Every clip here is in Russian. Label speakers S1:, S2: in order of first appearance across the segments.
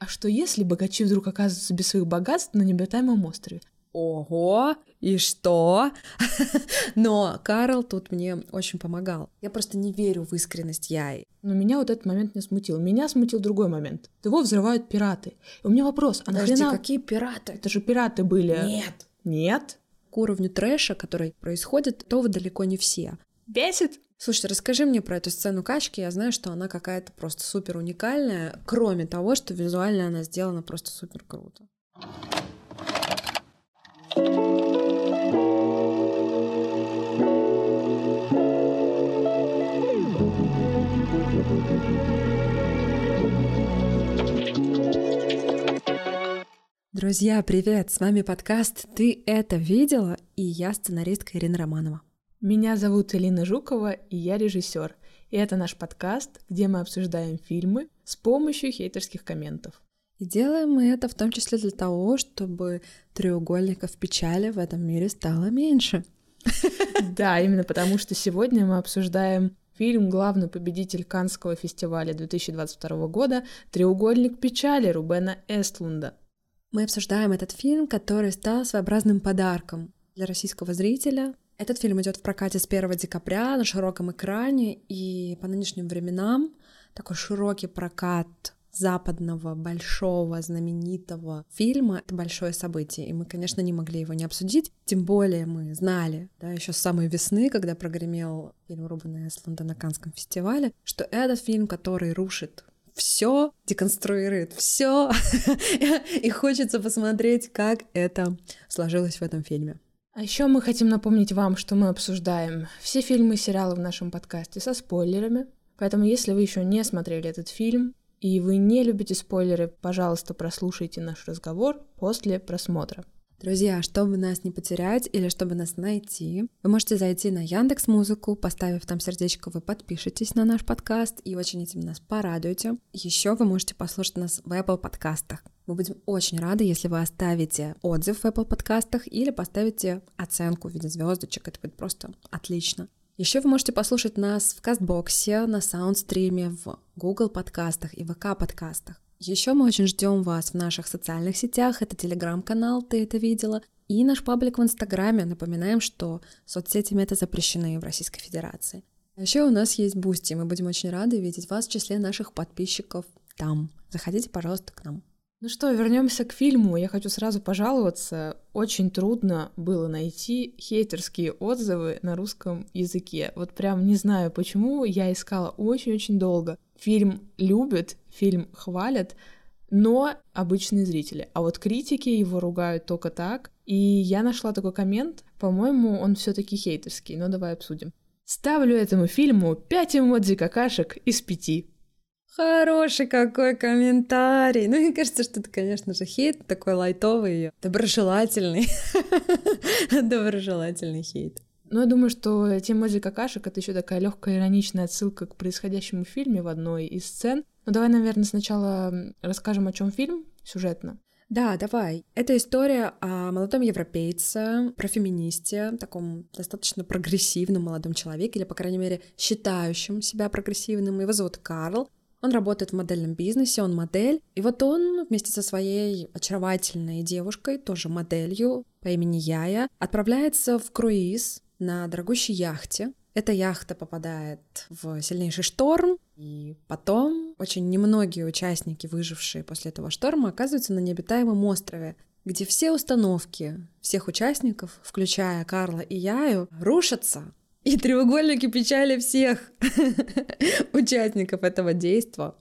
S1: А что если богачи вдруг оказываются без своих богатств на необитаемом острове?
S2: Ого, и что? Но Карл тут мне очень помогал. Я просто не верю в искренность Яи.
S1: Но меня вот этот момент не смутил. Меня смутил другой момент. Его взрывают пираты. И у меня вопрос, а
S2: Подожди,
S1: нахрена...
S2: какие пираты?
S1: Это же пираты были.
S2: Нет.
S1: Нет?
S2: К уровню трэша, который происходит, то вы далеко не все.
S1: Бесит?
S2: Слушайте, расскажи мне про эту сцену качки. Я знаю, что она какая-то просто супер уникальная, кроме того, что визуально она сделана просто супер круто. Друзья, привет! С вами подкаст «Ты это видела?» и я сценаристка Ирина Романова.
S1: Меня зовут Элина Жукова, и я режиссер. И это наш подкаст, где мы обсуждаем фильмы с помощью хейтерских комментов.
S2: И делаем мы это в том числе для того, чтобы треугольников печали в этом мире стало меньше.
S1: Да, именно потому что сегодня мы обсуждаем фильм «Главный победитель Канского фестиваля 2022 года» «Треугольник печали» Рубена Эстлунда.
S2: Мы обсуждаем этот фильм, который стал своеобразным подарком для российского зрителя. Этот фильм идет в прокате с 1 декабря на широком экране, и по нынешним временам такой широкий прокат западного, большого, знаменитого фильма — это большое событие, и мы, конечно, не могли его не обсудить, тем более мы знали, да, еще с самой весны, когда прогремел фильм Рубена Эсланда на Канском фестивале, что этот фильм, который рушит все деконструирует, все. И хочется посмотреть, как это сложилось в этом фильме.
S1: А еще мы хотим напомнить вам, что мы обсуждаем все фильмы и сериалы в нашем подкасте со спойлерами. Поэтому, если вы еще не смотрели этот фильм и вы не любите спойлеры, пожалуйста, прослушайте наш разговор после просмотра.
S2: Друзья, чтобы нас не потерять или чтобы нас найти, вы можете зайти на Яндекс Музыку, поставив там сердечко, вы подпишитесь на наш подкаст и очень этим нас порадуете. Еще вы можете послушать нас в Apple подкастах. Мы будем очень рады, если вы оставите отзыв в Apple подкастах или поставите оценку в виде звездочек. Это будет просто отлично. Еще вы можете послушать нас в Кастбоксе, на Саундстриме, в Google подкастах и ВК подкастах. Еще мы очень ждем вас в наших социальных сетях. Это телеграм-канал, ты это видела. И наш паблик в Инстаграме. Напоминаем, что соцсетями это запрещены в Российской Федерации. А еще у нас есть Бусти. Мы будем очень рады видеть вас в числе наших подписчиков там. Заходите, пожалуйста, к нам.
S1: Ну что, вернемся к фильму. Я хочу сразу пожаловаться. Очень трудно было найти хейтерские отзывы на русском языке. Вот прям не знаю почему, я искала очень-очень долго. Фильм любят, фильм хвалят, но обычные зрители. А вот критики его ругают только так. И я нашла такой коммент, по-моему, он все таки хейтерский, но давай обсудим. Ставлю этому фильму 5 эмодзи какашек из 5.
S2: Хороший какой комментарий. Ну, мне кажется, что это, конечно же, хейт такой лайтовый, доброжелательный. Доброжелательный хейт.
S1: Ну, я думаю, что эти эмодзи какашек — это еще такая легкая ироничная отсылка к происходящему в фильме в одной из сцен. Ну, давай, наверное, сначала расскажем, о чем фильм сюжетно.
S2: Да, давай. Это история о молодом европейце, про феминисте, таком достаточно прогрессивном молодом человеке, или, по крайней мере, считающем себя прогрессивным. Его зовут Карл. Он работает в модельном бизнесе, он модель. И вот он вместе со своей очаровательной девушкой, тоже моделью по имени Яя, отправляется в круиз на дорогущей яхте. Эта яхта попадает в сильнейший шторм, и потом очень немногие участники, выжившие после этого шторма, оказываются на необитаемом острове, где все установки всех участников, включая Карла и Яю, рушатся, и треугольники печали всех участников этого действа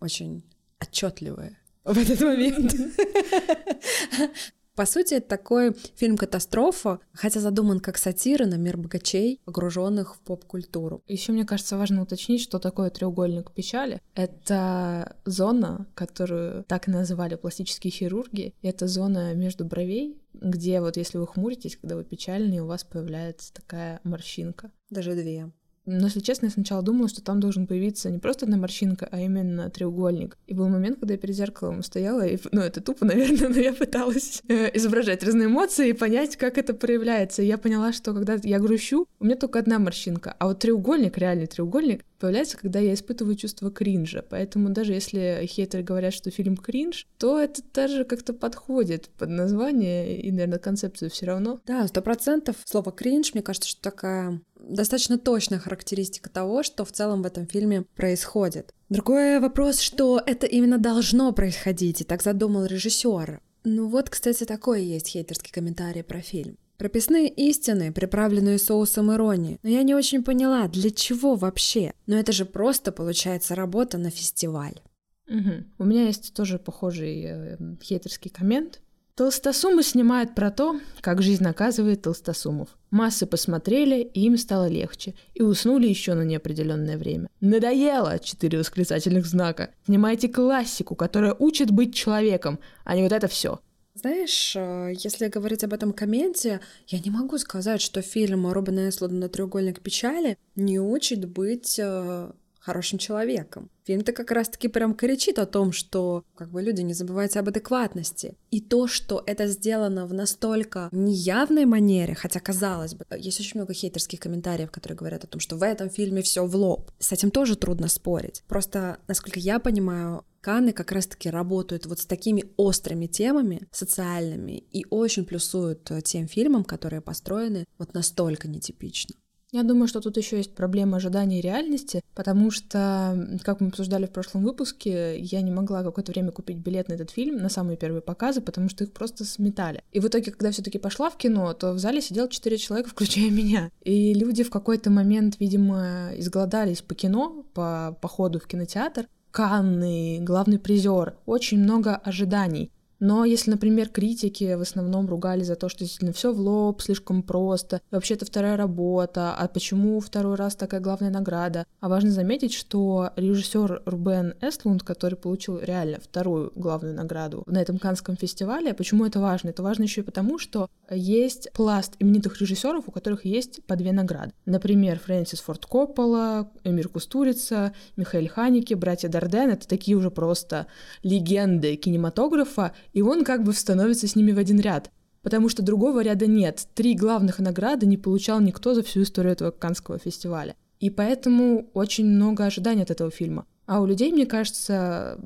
S2: очень отчетливые в этот момент. По сути, это такой фильм-катастрофа, хотя задуман как сатира на мир богачей, погруженных в поп-культуру.
S1: Еще, мне кажется, важно уточнить, что такое треугольник печали. Это зона, которую так и называли пластические хирурги. Это зона между бровей, где вот если вы хмуритесь, когда вы печальные, у вас появляется такая морщинка.
S2: Даже две.
S1: Но, если честно, я сначала думала, что там должен появиться не просто одна морщинка, а именно треугольник. И был момент, когда я перед зеркалом стояла, и, ну, это тупо, наверное, но я пыталась э, изображать разные эмоции и понять, как это проявляется. И я поняла, что когда я грущу, у меня только одна морщинка, а вот треугольник, реальный треугольник, появляется, когда я испытываю чувство кринжа. Поэтому даже если хейтеры говорят, что фильм кринж, то это даже как-то подходит под название и, наверное, концепцию все равно.
S2: Да, сто процентов. Слово кринж, мне кажется, что такая достаточно точная характеристика того, что в целом в этом фильме происходит. Другой вопрос, что это именно должно происходить, и так задумал режиссер. Ну вот, кстати, такой есть хейтерский комментарий про фильм. Прописные истины, приправленные соусом иронии. Но я не очень поняла, для чего вообще? Но это же просто получается работа на фестиваль.
S1: Угу. У меня есть тоже похожий э, хейтерский коммент. Толстосумы снимают про то, как жизнь наказывает толстосумов. Массы посмотрели, и им стало легче, и уснули еще на неопределенное время. Надоело! Четыре восклицательных знака. Снимайте классику, которая учит быть человеком, а не вот это все.
S2: Знаешь, э, если говорить об этом комменте, я не могу сказать, что фильм Робина Эслода «Треугольник печали» не учит быть э, хорошим человеком. Фильм-то как раз-таки прям кричит о том, что как бы люди не забывайте об адекватности. И то, что это сделано в настолько неявной манере, хотя казалось бы, есть очень много хейтерских комментариев, которые говорят о том, что в этом фильме все в лоб. С этим тоже трудно спорить. Просто, насколько я понимаю, Каны как раз-таки работают вот с такими острыми темами социальными и очень плюсуют тем фильмам, которые построены вот настолько нетипично.
S1: Я думаю, что тут еще есть проблема ожидания и реальности, потому что, как мы обсуждали в прошлом выпуске, я не могла какое-то время купить билет на этот фильм, на самые первые показы, потому что их просто сметали. И в итоге, когда все-таки пошла в кино, то в зале сидел четыре человека, включая меня. И люди в какой-то момент, видимо, изголодались по кино, по походу в кинотеатр. Канны, главный призер, очень много ожиданий. Но если, например, критики в основном ругали за то, что действительно все в лоб, слишком просто, вообще это вторая работа, а почему второй раз такая главная награда? А важно заметить, что режиссер Рубен Эстлунд, который получил реально вторую главную награду на этом Канском фестивале, почему это важно? Это важно еще и потому, что есть пласт именитых режиссеров, у которых есть по две награды. Например, Фрэнсис Форд Коппола, Эмир Кустурица, Михаил Ханики, братья Дарден — это такие уже просто легенды кинематографа, и он как бы становится с ними в один ряд. Потому что другого ряда нет. Три главных награды не получал никто за всю историю этого Канского фестиваля. И поэтому очень много ожиданий от этого фильма. А у людей, мне кажется,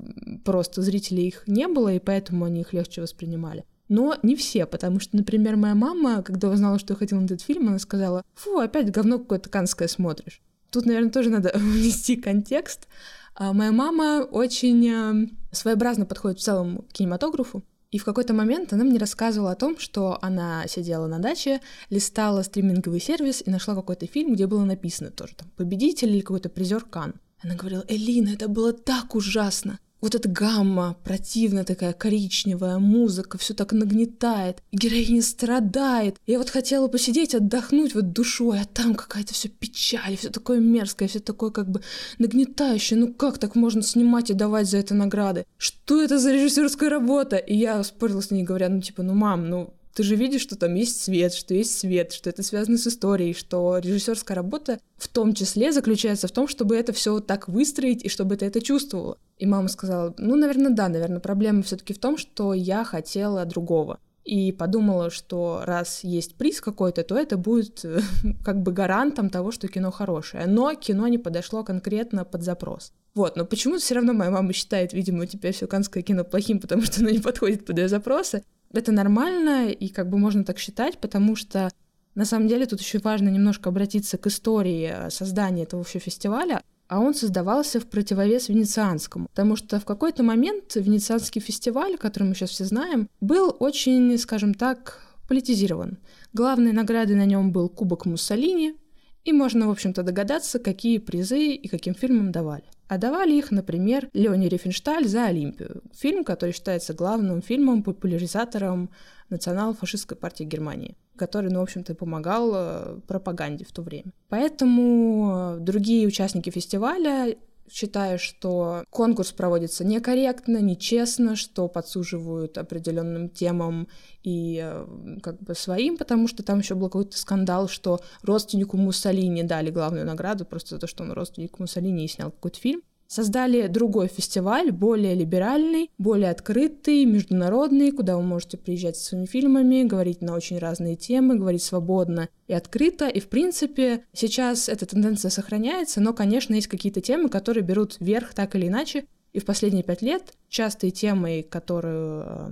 S1: просто зрителей их не было, и поэтому они их легче воспринимали. Но не все, потому что, например, моя мама, когда узнала, что я ходила на этот фильм, она сказала, фу, опять говно какое-то канское смотришь. Тут, наверное, тоже надо внести контекст. А моя мама очень э, своеобразно подходит в целом к кинематографу. И в какой-то момент она мне рассказывала о том, что она сидела на даче, листала стриминговый сервис и нашла какой-то фильм, где было написано тоже там «Победитель» или какой-то призер Кан. Она говорила, Элина, это было так ужасно вот эта гамма противная такая коричневая, музыка, все так нагнетает, героиня страдает. Я вот хотела посидеть, отдохнуть вот душой, а там какая-то все печаль, все такое мерзкое, все такое как бы нагнетающее. Ну как так можно снимать и давать за это награды? Что это за режиссерская работа? И я спорила с ней, говоря, ну типа, ну мам, ну ты же видишь, что там есть свет, что есть свет, что это связано с историей, что режиссерская работа в том числе заключается в том, чтобы это все так выстроить и чтобы ты это чувствовала. И мама сказала, ну, наверное, да, наверное, проблема все-таки в том, что я хотела другого. И подумала, что раз есть приз какой-то, то это будет э, как бы гарантом того, что кино хорошее. Но кино не подошло конкретно под запрос. Вот, но почему-то все равно моя мама считает, видимо, теперь все канское кино плохим, потому что оно не подходит под ее запросы это нормально, и как бы можно так считать, потому что на самом деле тут еще важно немножко обратиться к истории э, создания этого вообще фестиваля, а он создавался в противовес венецианскому. Потому что в какой-то момент венецианский фестиваль, который мы сейчас все знаем, был очень, скажем так, политизирован. Главной наградой на нем был Кубок Муссолини, и можно, в общем-то, догадаться, какие призы и каким фильмам давали. А давали их, например, Леони Рифеншталь за Олимпию. Фильм, который считается главным фильмом, популяризатором национал-фашистской партии Германии, который, ну, в общем-то, помогал э, пропаганде в то время. Поэтому другие участники фестиваля считая, что конкурс проводится некорректно, нечестно, что подсуживают определенным темам и э, как бы своим, потому что там еще был какой-то скандал, что родственнику Муссолини дали главную награду просто за то, что он родственник Муссолини и снял какой-то фильм создали другой фестиваль, более либеральный, более открытый, международный, куда вы можете приезжать со своими фильмами, говорить на очень разные темы, говорить свободно и открыто. И, в принципе, сейчас эта тенденция сохраняется, но, конечно, есть какие-то темы, которые берут верх так или иначе. И в последние пять лет частой темой, которую э,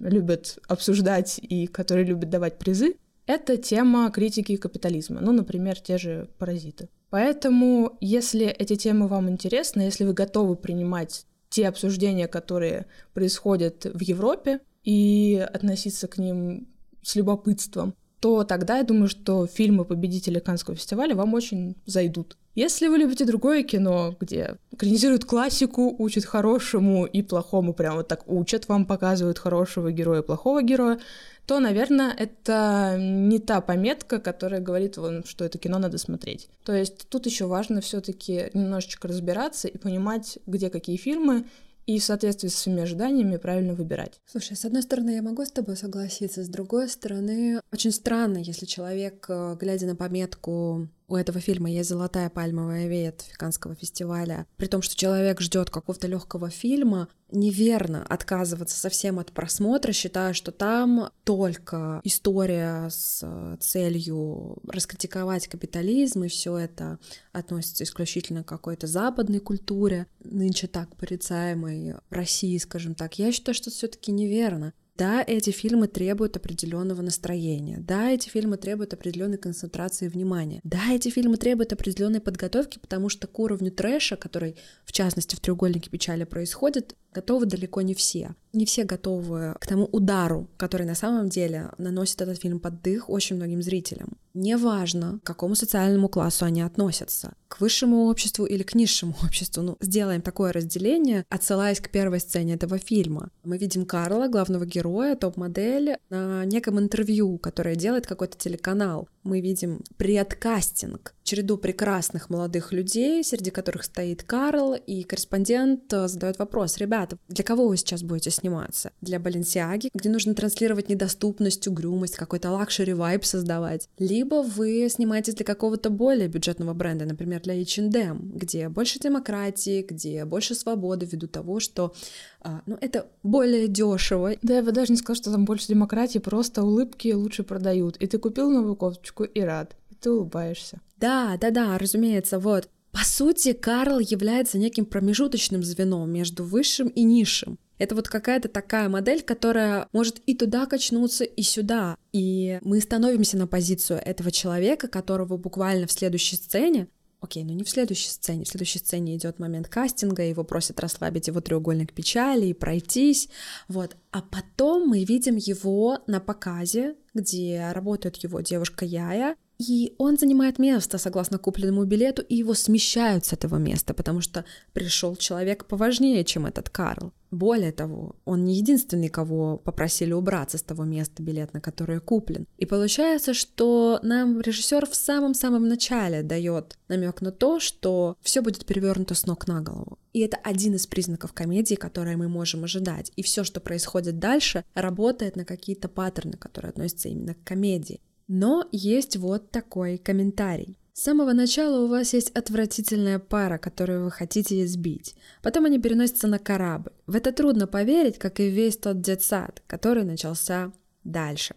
S1: любят обсуждать и которые любят давать призы, это тема критики капитализма. Ну, например, те же паразиты. Поэтому, если эти темы вам интересны, если вы готовы принимать те обсуждения, которые происходят в Европе, и относиться к ним с любопытством, то тогда я думаю, что фильмы победителя Каннского фестиваля вам очень зайдут. Если вы любите другое кино, где экранизируют классику, учат хорошему и плохому, прямо вот так учат, вам показывают хорошего героя и плохого героя, то, наверное, это не та пометка, которая говорит вам, что это кино надо смотреть. То есть тут еще важно все-таки немножечко разбираться и понимать, где какие фильмы, и в соответствии со своими ожиданиями правильно выбирать.
S2: Слушай, с одной стороны, я могу с тобой согласиться, с другой стороны, очень странно, если человек, э, глядя на пометку у этого фильма есть золотая пальмовая ветвь Канского фестиваля, при том, что человек ждет какого-то легкого фильма, неверно отказываться совсем от просмотра, считая, что там только история с э, целью раскритиковать капитализм, и все это относится исключительно к какой-то западной культуре, нынче так порицаемой в России, скажем так. Я считаю, что все-таки неверно. Да, эти фильмы требуют определенного настроения. Да, эти фильмы требуют определенной концентрации внимания. Да, эти фильмы требуют определенной подготовки, потому что к уровню трэша, который в частности в треугольнике печали происходит, готовы далеко не все. Не все готовы к тому удару, который на самом деле наносит этот фильм под дых очень многим зрителям. Неважно, к какому социальному классу они относятся, к высшему обществу или к низшему обществу. Ну, сделаем такое разделение, отсылаясь к первой сцене этого фильма. Мы видим Карла, главного героя, топ-модель, на неком интервью, которое делает какой-то телеканал. Мы видим предкастинг, череду прекрасных молодых людей, среди которых стоит Карл, и корреспондент э, задает вопрос, ребята, для кого вы сейчас будете сниматься? Для Баленсиаги, где нужно транслировать недоступность, угрюмость, какой-то luxury vibe создавать? Либо вы снимаетесь для какого-то более бюджетного бренда, например, для H&M, где больше демократии, где больше свободы ввиду того, что а, ну, это более дешево.
S1: Да, я бы даже не сказала, что там больше демократии, просто улыбки лучше продают. И ты купил новую кофточку и рад, и ты улыбаешься.
S2: Да, да, да, разумеется, вот. По сути, Карл является неким промежуточным звеном между высшим и низшим. Это вот какая-то такая модель, которая может и туда качнуться, и сюда. И мы становимся на позицию этого человека, которого буквально в следующей сцене Окей, но не в следующей сцене. В следующей сцене идет момент кастинга, его просят расслабить его треугольник печали и пройтись. Вот. А потом мы видим его на показе, где работает его девушка Яя, и он занимает место согласно купленному билету, и его смещают с этого места, потому что пришел человек поважнее, чем этот Карл. Более того, он не единственный, кого попросили убраться с того места, билет на которое куплен. И получается, что нам режиссер в самом-самом начале дает намек на то, что все будет перевернуто с ног на голову. И это один из признаков комедии, которые мы можем ожидать. И все, что происходит дальше, работает на какие-то паттерны, которые относятся именно к комедии. Но есть вот такой комментарий. С самого начала у вас есть отвратительная пара, которую вы хотите избить. Потом они переносятся на корабль. В это трудно поверить, как и весь тот детсад, который начался дальше.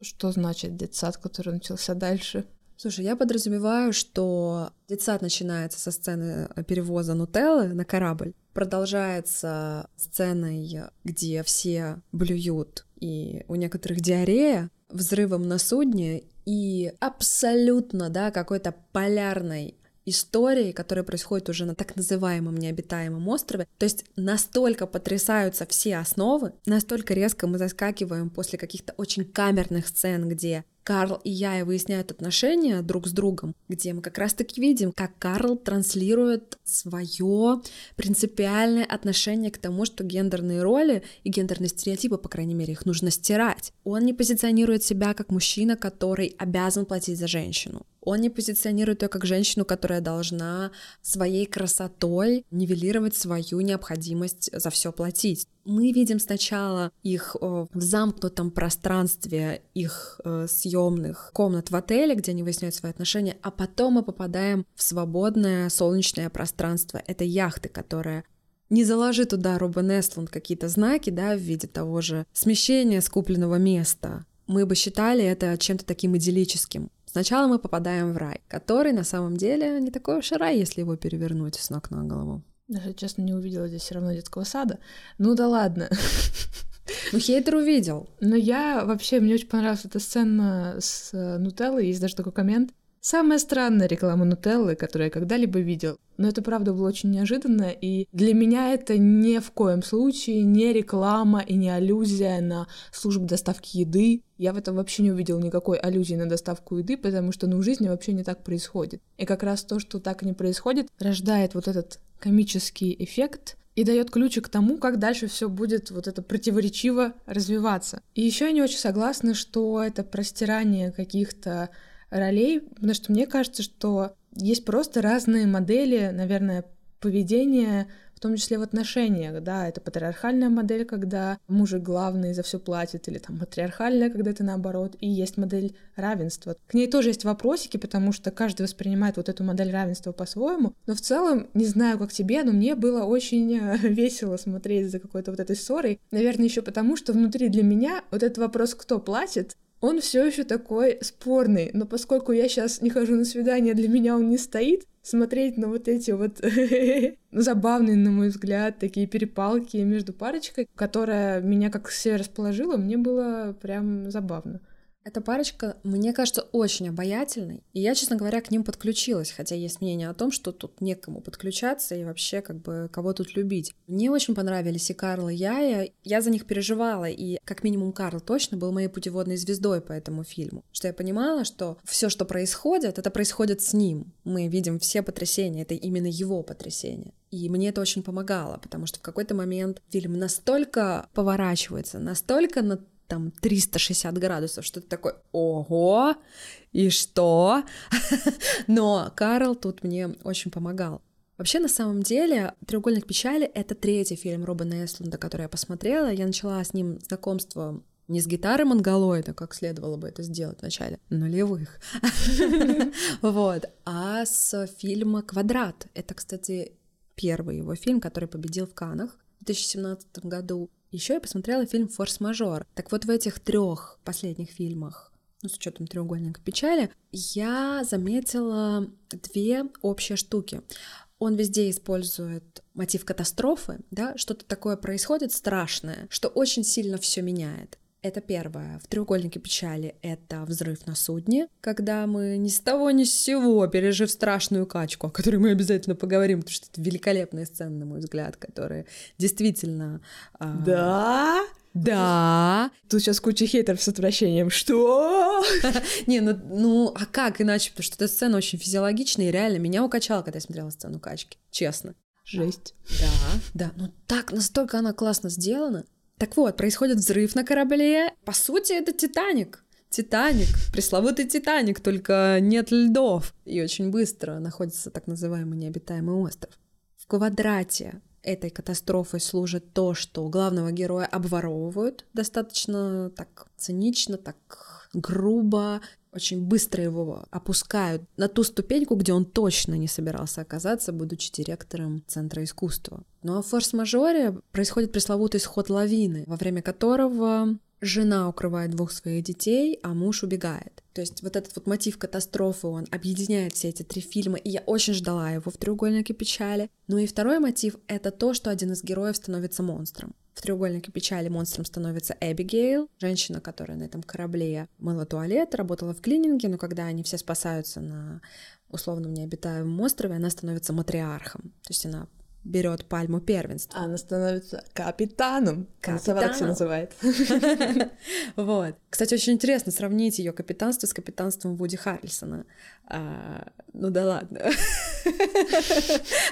S1: Что значит детсад, который начался дальше?
S2: Слушай, я подразумеваю, что детсад начинается со сцены перевоза нутеллы на корабль, продолжается сценой, где все блюют, и у некоторых диарея, взрывом на судне и абсолютно, да, какой-то полярной истории, которая происходит уже на так называемом необитаемом острове. То есть настолько потрясаются все основы, настолько резко мы заскакиваем после каких-то очень камерных сцен, где Карл и я и выясняют отношения друг с другом, где мы как раз-таки видим, как Карл транслирует свое принципиальное отношение к тому, что гендерные роли и гендерные стереотипы, по крайней мере, их нужно стирать. Он не позиционирует себя как мужчина, который обязан платить за женщину Он не позиционирует ее как женщину, которая должна своей красотой нивелировать свою необходимость за все платить. Мы видим сначала их в замкнутом пространстве их э, съемных комнат в отеле, где они выясняют свои отношения, а потом мы попадаем в свободное солнечное пространство. Это яхты, которая не заложи туда Робин Эстланд какие-то знаки, да, в виде того же смещения скупленного места, мы бы считали это чем-то таким идиллическим. Сначала мы попадаем в рай, который на самом деле не такой уж и рай, если его перевернуть с ног на голову.
S1: Даже, честно, не увидела здесь все равно детского сада. Ну да ладно.
S2: Ну, хейтер увидел.
S1: Но я вообще, мне очень понравилась эта сцена с э, Нутеллой, есть даже такой коммент. Самая странная реклама Нутеллы, которую я когда-либо видел. Но это, правда, было очень неожиданно, и для меня это ни в коем случае не реклама и не аллюзия на службу доставки еды. Я в этом вообще не увидел никакой аллюзии на доставку еды, потому что ну, в жизни вообще не так происходит. И как раз то, что так не происходит, рождает вот этот комический эффект, и дает ключик к тому, как дальше все будет вот это противоречиво развиваться. И еще я не очень согласна, что это простирание каких-то ролей, потому что мне кажется, что есть просто разные модели, наверное, поведения, в том числе в отношениях, да, это патриархальная модель, когда мужик главный за все платит, или там матриархальная, когда это наоборот, и есть модель равенства. К ней тоже есть вопросики, потому что каждый воспринимает вот эту модель равенства по-своему, но в целом, не знаю, как тебе, но мне было очень э, весело смотреть за какой-то вот этой ссорой, наверное, еще потому, что внутри для меня вот этот вопрос, кто платит, он все еще такой спорный, но поскольку я сейчас не хожу на свидание, для меня он не стоит, смотреть на вот эти вот забавные, на мой взгляд, такие перепалки между парочкой, которая меня как все расположила, мне было прям забавно.
S2: Эта парочка, мне кажется, очень обаятельной, и я, честно говоря, к ним подключилась, хотя есть мнение о том, что тут некому подключаться и вообще как бы кого тут любить. Мне очень понравились и Карл, и Яя, я за них переживала, и как минимум Карл точно был моей путеводной звездой по этому фильму, что я понимала, что все, что происходит, это происходит с ним. Мы видим все потрясения, это именно его потрясения. И мне это очень помогало, потому что в какой-то момент фильм настолько поворачивается, настолько на там 360 градусов, что ты такой, ого, и что? Но Карл тут мне очень помогал. Вообще, на самом деле, «Треугольник печали» — это третий фильм Робина Эслунда, который я посмотрела. Я начала с ним знакомство не с гитары монголоида, как следовало бы это сделать в начале нулевых, вот, а с фильма «Квадрат». Это, кстати, первый его фильм, который победил в Канах в 2017 году. Еще я посмотрела фильм «Форс-мажор». Так вот в этих трех последних фильмах ну, с учетом треугольника печали, я заметила две общие штуки. Он везде использует мотив катастрофы, да, что-то такое происходит страшное, что очень сильно все меняет. Это первое. В треугольнике печали это взрыв на судне, когда мы ни с того ни с сего, пережив страшную качку, о которой мы обязательно поговорим, потому что это великолепная сцена, на мой взгляд, которая действительно...
S1: А, да?
S2: Да.
S1: Тут сейчас куча хейтеров с отвращением. Что?
S2: Не, ну, ну, а как иначе? Потому что эта сцена очень физиологичная и реально меня укачала, когда я смотрела сцену качки. Честно.
S1: Жесть.
S2: Да, да. Ну так, настолько она классно сделана. Так вот, происходит взрыв на корабле. По сути, это Титаник. Титаник, пресловутый Титаник, только нет льдов. И очень быстро находится так называемый необитаемый остров. В квадрате этой катастрофой служит то, что главного героя обворовывают достаточно так цинично, так грубо, очень быстро его опускают на ту ступеньку, где он точно не собирался оказаться, будучи директором Центра искусства. Ну а в форс-мажоре происходит пресловутый сход лавины, во время которого жена укрывает двух своих детей, а муж убегает. То есть вот этот вот мотив катастрофы, он объединяет все эти три фильма, и я очень ждала его в «Треугольнике печали». Ну и второй мотив — это то, что один из героев становится монстром. В «Треугольнике печали» монстром становится Эбигейл, женщина, которая на этом корабле мыла туалет, работала в клининге, но когда они все спасаются на условном необитаемом острове, она становится матриархом. То есть она берет пальму первенства.
S1: Она становится капитаном. Капитаном. все называет.
S2: Вот. Кстати, очень интересно сравнить ее капитанство с капитанством Вуди Харрельсона. А, ну да ладно.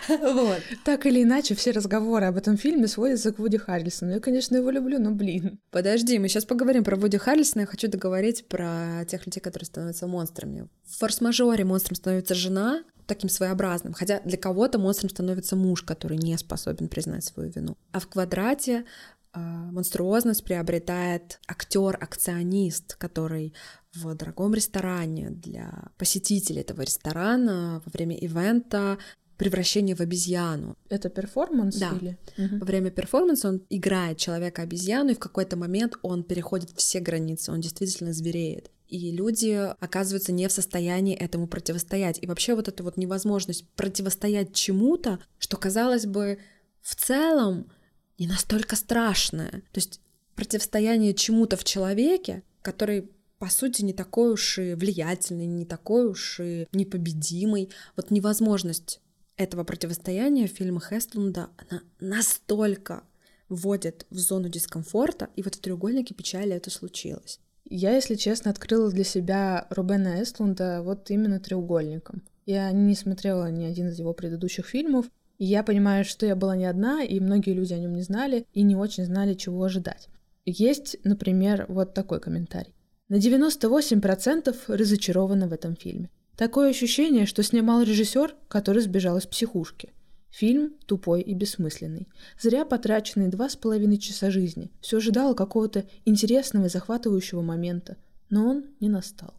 S1: Вот. Так или иначе, все разговоры об этом фильме сводятся к Вуди Харрельсону. Я, конечно, его люблю, но блин.
S2: Подожди, мы сейчас поговорим про Вуди Харрельсона. Я хочу договорить про тех людей, которые становятся монстрами. В форс-мажоре монстром становится жена, таким своеобразным. Хотя для кого-то монстром становится муж, который не способен признать свою вину. А в квадрате э, монструозность приобретает актер-акционист, который в дорогом ресторане для посетителей этого ресторана во время ивента превращение в обезьяну.
S1: Это перформанс
S2: да.
S1: или?
S2: Угу. Во время перформанса он играет человека-обезьяну, и в какой-то момент он переходит все границы, он действительно звереет и люди оказываются не в состоянии этому противостоять. И вообще вот эта вот невозможность противостоять чему-то, что, казалось бы, в целом не настолько страшное. То есть противостояние чему-то в человеке, который по сути, не такой уж и влиятельный, не такой уж и непобедимый. Вот невозможность этого противостояния в фильмах Эстлунда, она настолько вводит в зону дискомфорта, и вот в треугольнике печали это случилось.
S1: Я, если честно, открыла для себя Рубена Эстлунда вот именно треугольником. Я не смотрела ни один из его предыдущих фильмов, и я понимаю, что я была не одна, и многие люди о нем не знали и не очень знали, чего ожидать. Есть, например, вот такой комментарий. На 98% разочарована в этом фильме. Такое ощущение, что снимал режиссер, который сбежал из психушки – Фильм тупой и бессмысленный. Зря потраченные два с половиной часа жизни. Все ожидало какого-то интересного и захватывающего момента, но он не настал.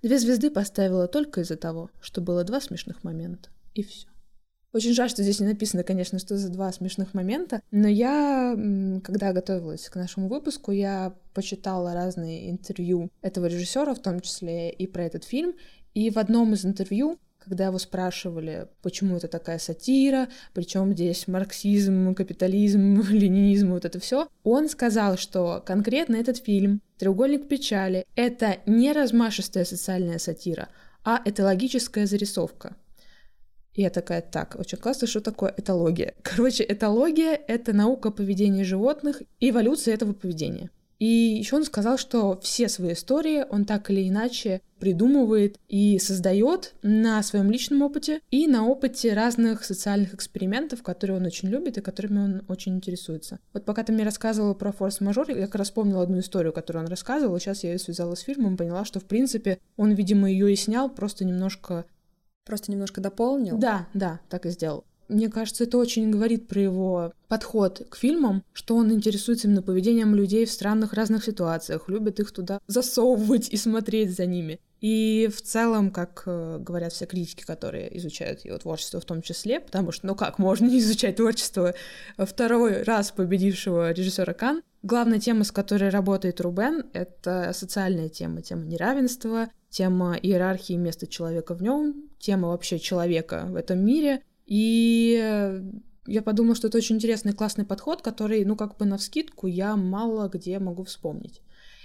S1: Две звезды поставила только из-за того, что было два смешных момента. И все. Очень жаль, что здесь не написано, конечно, что за два смешных момента, но я, когда готовилась к нашему выпуску, я почитала разные интервью этого режиссера, в том числе и про этот фильм, и в одном из интервью когда его спрашивали, почему это такая сатира, причем здесь марксизм, капитализм, ленинизм, вот это все, он сказал, что конкретно этот фильм «Треугольник печали» — это не размашистая социальная сатира, а этологическая зарисовка. И я такая, так, очень классно, что такое этология? Короче, этология — это наука поведения животных и эволюция этого поведения. И еще он сказал, что все свои истории он так или иначе придумывает и создает на своем личном опыте и на опыте разных социальных экспериментов, которые он очень любит и которыми он очень интересуется. Вот пока ты мне рассказывала про форс-мажор, я как раз вспомнила одну историю, которую он рассказывал, и сейчас я ее связала с фильмом, поняла, что, в принципе, он, видимо, ее и снял, просто немножко...
S2: Просто немножко дополнил?
S1: Да, да, так и сделал. Мне кажется, это очень говорит про его подход к фильмам, что он интересуется именно поведением людей в странных разных ситуациях, любит их туда засовывать и смотреть за ними. И в целом, как э, говорят все критики, которые изучают его творчество в том числе, потому что, ну как можно не изучать творчество второй раз победившего режиссера Кан, главная тема, с которой работает Рубен, это социальная тема, тема неравенства, тема иерархии места человека в нем, тема вообще человека в этом мире, и я подумала, что это очень интересный, классный подход, который, ну, как бы на вскидку я мало где могу вспомнить.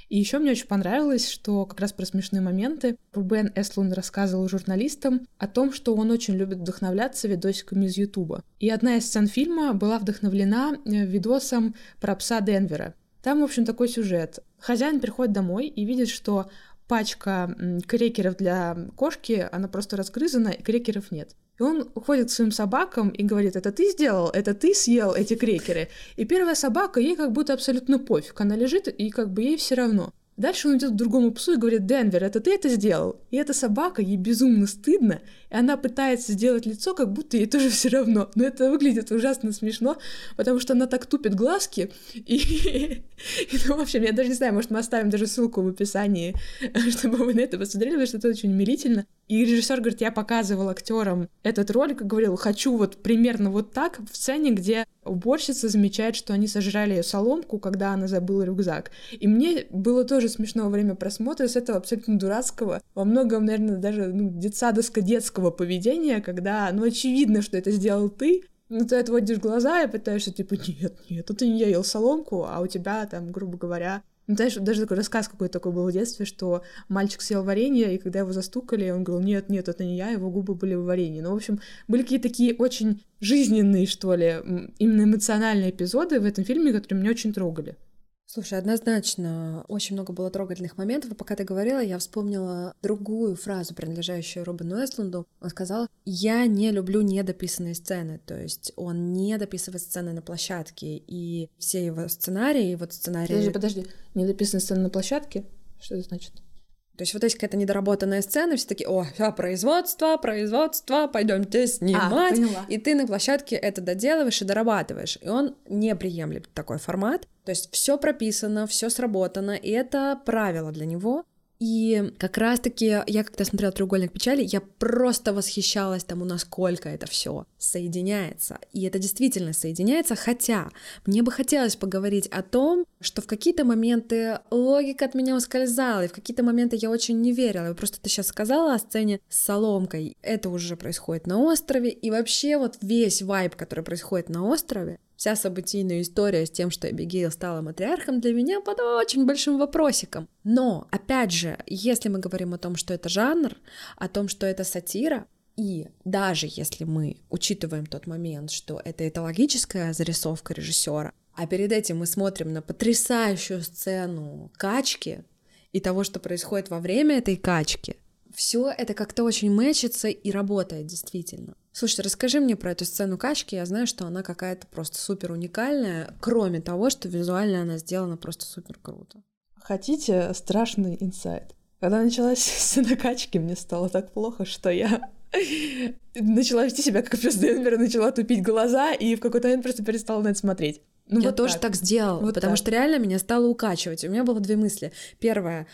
S1: И еще мне очень понравилось, что как раз про смешные моменты Рубен Эслун рассказывал журналистам о том, что он очень любит вдохновляться видосиками из Ютуба. И одна из сцен фильма была вдохновлена э, видосом про пса Денвера. Там, в общем, такой сюжет. Хозяин приходит домой и видит, что пачка крекеров для кошки, она просто разгрызана, и крекеров нет. И он уходит к своим собакам и говорит, это ты сделал, это ты съел эти крекеры. И первая собака, ей как будто абсолютно пофиг, она лежит, и как бы ей все равно. Дальше он идет к другому псу и говорит, Денвер, это ты это сделал? И эта собака, ей безумно стыдно, и она пытается сделать лицо, как будто ей тоже все равно. Но это выглядит ужасно смешно, потому что она так тупит глазки, и, и ну, в общем, я даже не знаю, может, мы оставим даже ссылку в описании, чтобы вы на это посмотрели, потому что это очень умилительно. И режиссер говорит, я показывал актерам этот ролик говорил, хочу вот примерно вот так в сцене, где уборщица замечает, что они сожрали соломку, когда она забыла рюкзак. И мне было тоже смешно во время просмотра с этого абсолютно дурацкого, во многом, наверное, даже ну, детсадовско-детского поведения, когда, ну, очевидно, что это сделал ты, ну, ты отводишь глаза и пытаешься, типа, нет, нет, это не я ел соломку, а у тебя там, грубо говоря, Ну, знаешь, даже такой рассказ какой-то такой был в детстве, что мальчик съел варенье, и когда его застукали, он говорил, нет, нет, это не я, его губы были в варенье. Ну, в общем, были какие-то такие очень жизненные, что ли, именно эмоциональные эпизоды в этом фильме, которые меня очень трогали.
S2: Слушай, однозначно, очень много было трогательных моментов, и пока ты говорила, я вспомнила другую фразу, принадлежащую Робину Эстлунду. Он сказал, я не люблю недописанные сцены, то есть он не дописывает сцены на площадке, и все его сценарии, вот сценарии...
S1: Подожди, подожди, недописанные сцены на площадке? Что это значит?
S2: То есть вот есть какая-то недоработанная сцена, все такие, о, а, производство, производство, пойдемте снимать. А, и ты на площадке это доделываешь и дорабатываешь. И он не приемлет такой формат. То есть все прописано, все сработано, и это правило для него. И как раз-таки я, когда смотрела «Треугольник печали», я просто восхищалась тому, насколько это все соединяется. И это действительно соединяется, хотя мне бы хотелось поговорить о том, что в какие-то моменты логика от меня ускользала, и в какие-то моменты я очень не верила. И просто ты сейчас сказала о сцене с соломкой. Это уже происходит на острове, и вообще вот весь вайб, который происходит на острове, Вся событийная история с тем, что Эбигейл стала матриархом, для меня под очень большим вопросиком. Но, опять же, если мы говорим о том, что это жанр, о том, что это сатира, и даже если мы учитываем тот момент, что это этологическая зарисовка режиссера, а перед этим мы смотрим на потрясающую сцену качки и того, что происходит во время этой качки, все это как-то очень мэчится и работает действительно. Слушай, расскажи мне про эту сцену качки. Я знаю, что она какая-то просто супер уникальная, кроме того, что визуально она сделана просто супер круто.
S1: Хотите страшный инсайт? Когда началась сцена качки, мне стало так плохо, что я начала вести себя как пес Денвер, начала тупить глаза и в какой-то момент просто перестала на это смотреть.
S2: Ну, я вот тоже так, так сделала, вот потому так. что реально меня стало укачивать. У меня было две мысли. Первая,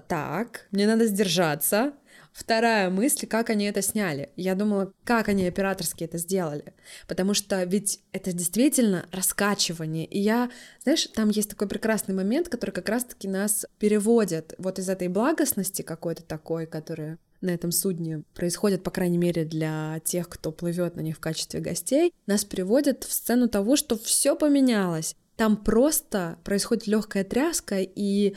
S2: так, мне надо сдержаться. Вторая мысль, как они это сняли. Я думала, как они операторски это сделали. Потому что ведь это действительно раскачивание. И я, знаешь, там есть такой прекрасный момент, который как раз-таки нас переводит вот из этой благостности какой-то такой, которая на этом судне происходит, по крайней мере, для тех, кто плывет на них в качестве гостей, нас переводит в сцену того, что все поменялось. Там просто происходит легкая тряска, и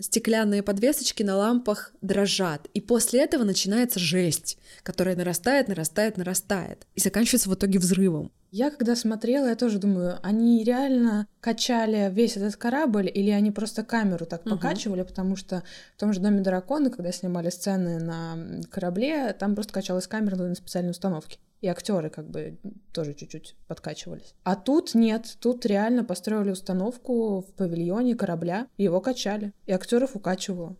S2: стеклянные подвесочки на лампах дрожат. И после этого начинается жесть, которая нарастает, нарастает, нарастает. И заканчивается в итоге взрывом.
S1: Я когда смотрела, я тоже думаю, они реально качали весь этот корабль, или они просто камеру так угу. покачивали, потому что в том же доме дракона, когда снимали сцены на корабле, там просто качалась камера на специальной установке и актеры как бы тоже чуть-чуть подкачивались. А тут нет, тут реально построили установку в павильоне корабля, его качали, и актеров укачивало.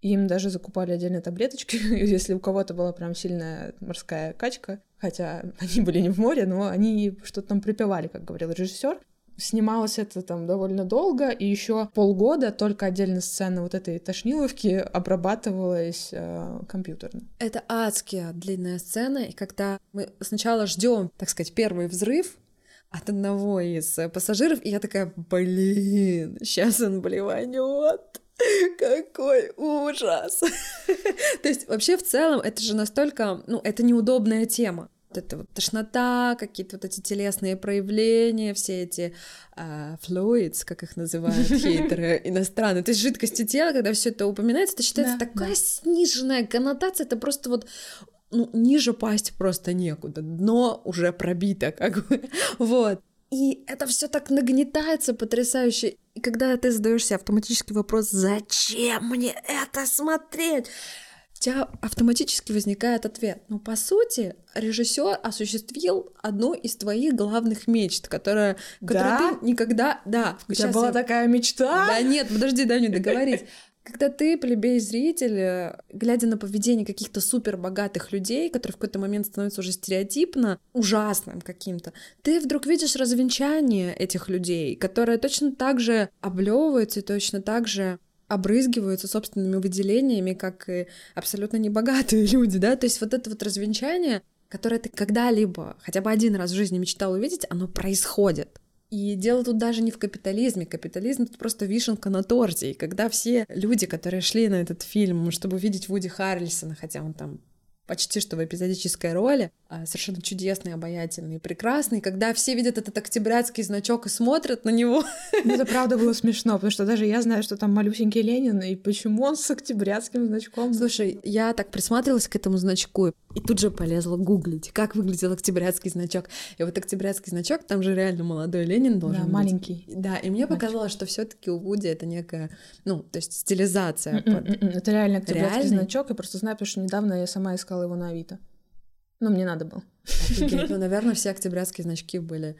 S1: Им даже закупали отдельные таблеточки, если у кого-то была прям сильная морская качка, хотя они были не в море, но они что-то там припевали, как говорил режиссер. Снималось это там довольно долго, и еще полгода только отдельно сцена вот этой тошниловки обрабатывалась э, компьютерно.
S2: Это адская длинная сцена, и когда мы сначала ждем, так сказать, первый взрыв, от одного из пассажиров, и я такая, блин, сейчас он блеванет. Какой ужас! То есть вообще в целом это же настолько, ну, это неудобная тема вот эта вот тошнота, какие-то вот эти телесные проявления, все эти fluids, как их называют хейтеры иностранные, то есть жидкости тела, когда все это упоминается, это считается да, такая да. сниженная коннотация, это просто вот ну, ниже пасть просто некуда, дно уже пробито, как бы, вот. И это все так нагнетается потрясающе. И когда ты задаешься автоматический вопрос, зачем мне это смотреть? у тебя автоматически возникает ответ. Но по сути, режиссер осуществил одну из твоих главных мечт, которая, да? которую ты никогда... Да,
S1: у тебя была я... такая мечта?
S2: Да нет, подожди, дай мне договорить. Когда ты, плебей зритель, глядя на поведение каких-то супер богатых людей, которые в какой-то момент становятся уже стереотипно ужасным каким-то, ты вдруг видишь развенчание этих людей, которые точно так же облевываются и точно так же обрызгиваются собственными выделениями, как и абсолютно небогатые люди, да, то есть вот это вот развенчание, которое ты когда-либо, хотя бы один раз в жизни мечтал увидеть, оно происходит. И дело тут даже не в капитализме. Капитализм — это просто вишенка на торте. И когда все люди, которые шли на этот фильм, чтобы увидеть Вуди Харрельсона, хотя он там почти что в эпизодической роли, совершенно чудесный, обаятельный, прекрасный, когда все видят этот октябрятский значок и смотрят на него.
S1: Ну, это правда было смешно, потому что даже я знаю, что там малюсенький Ленин, и почему он с октябрятским значком.
S2: Слушай, я так присматривалась к этому значку, и тут же полезла гуглить, как выглядел октябрятский значок. И вот октябрятский значок, там же реально молодой Ленин должен
S1: да,
S2: быть.
S1: маленький.
S2: Да, и мне значок. показалось, что все таки у Вуди это некая, ну, то есть стилизация.
S1: Под... Это реально октябрятский Реальный? значок, я просто знаю, потому что недавно я сама искала его на Авито. Ну, мне надо было.
S2: Ну, наверное, все октябрятские значки были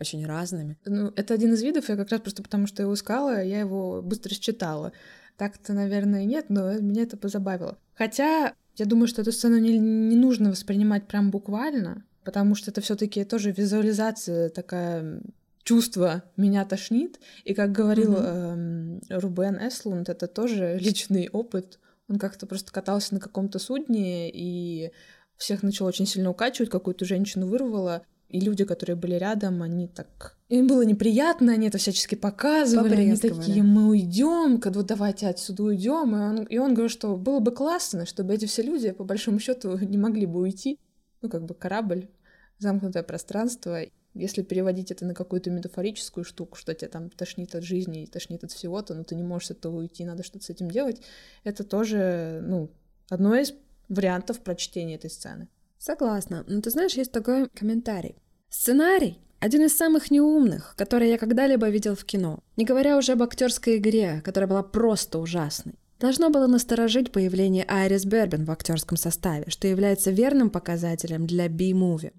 S2: очень разными.
S1: Ну, это один из видов, я как раз просто потому, что его искала, я его быстро считала. Так-то, наверное, нет, но меня это позабавило. Хотя, я думаю, что эту сцену не, не нужно воспринимать прям буквально, потому что это все таки тоже визуализация такая чувство меня тошнит. И как говорил mm-hmm. э, Рубен Эслунд, это тоже личный опыт. Он как-то просто катался на каком-то судне и всех начало очень сильно укачивать, какую-то женщину вырвало, и люди, которые были рядом, они так... Им было неприятно, они это всячески показывали, они такие, мы уйдем, вот давайте отсюда уйдем. И он, и он говорит, что было бы классно, чтобы эти все люди, по большому счету, не могли бы уйти. Ну, как бы корабль, замкнутое пространство. Если переводить это на какую-то метафорическую штуку, что тебя там тошнит от жизни и тошнит от всего-то, но ты не можешь с этого уйти, надо что-то с этим делать, это тоже, ну, одно из вариантов прочтения этой сцены.
S2: Согласна. Но ты знаешь, есть такой комментарий. Сценарий один из самых неумных, которые я когда-либо видел в кино, не говоря уже об актерской игре, которая была просто ужасной. Должно было насторожить появление Айрис Бербин в актерском составе, что является верным показателем для B-муви.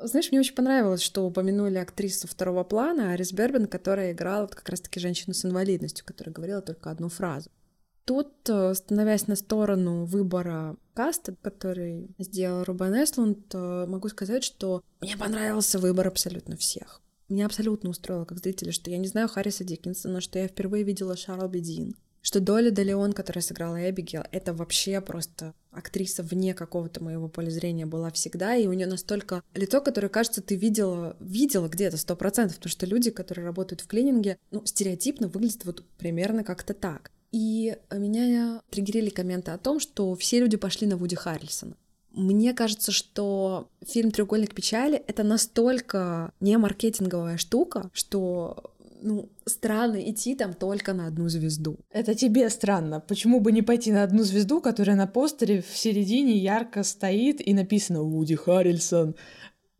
S2: Знаешь, мне очень понравилось, что упомянули актрису второго плана Айрис Бербин, которая играла как раз-таки женщину с инвалидностью, которая говорила только одну фразу. Тут, э, становясь на сторону выбора каста, который сделал Рубен Эслунд, э, могу сказать, что мне понравился выбор абсолютно всех. Меня абсолютно устроило как зрителя, что я не знаю Харриса Диккенсона, что я впервые видела Шарл Бедин, что Доля де Леон, которая сыграла Эбигейл, это вообще просто актриса вне какого-то моего поля зрения была всегда, и у нее настолько лицо, которое, кажется, ты видела, видела где-то сто процентов, потому что люди, которые работают в клининге, ну, стереотипно выглядят вот примерно как-то так. И меня триггерили комменты о том, что все люди пошли на Вуди Харрельсона. Мне кажется, что фильм «Треугольник печали» — это настолько не маркетинговая штука, что ну, странно идти там только на одну звезду.
S1: Это тебе странно. Почему бы не пойти на одну звезду, которая на постере в середине ярко стоит и написано «Вуди Харрельсон»,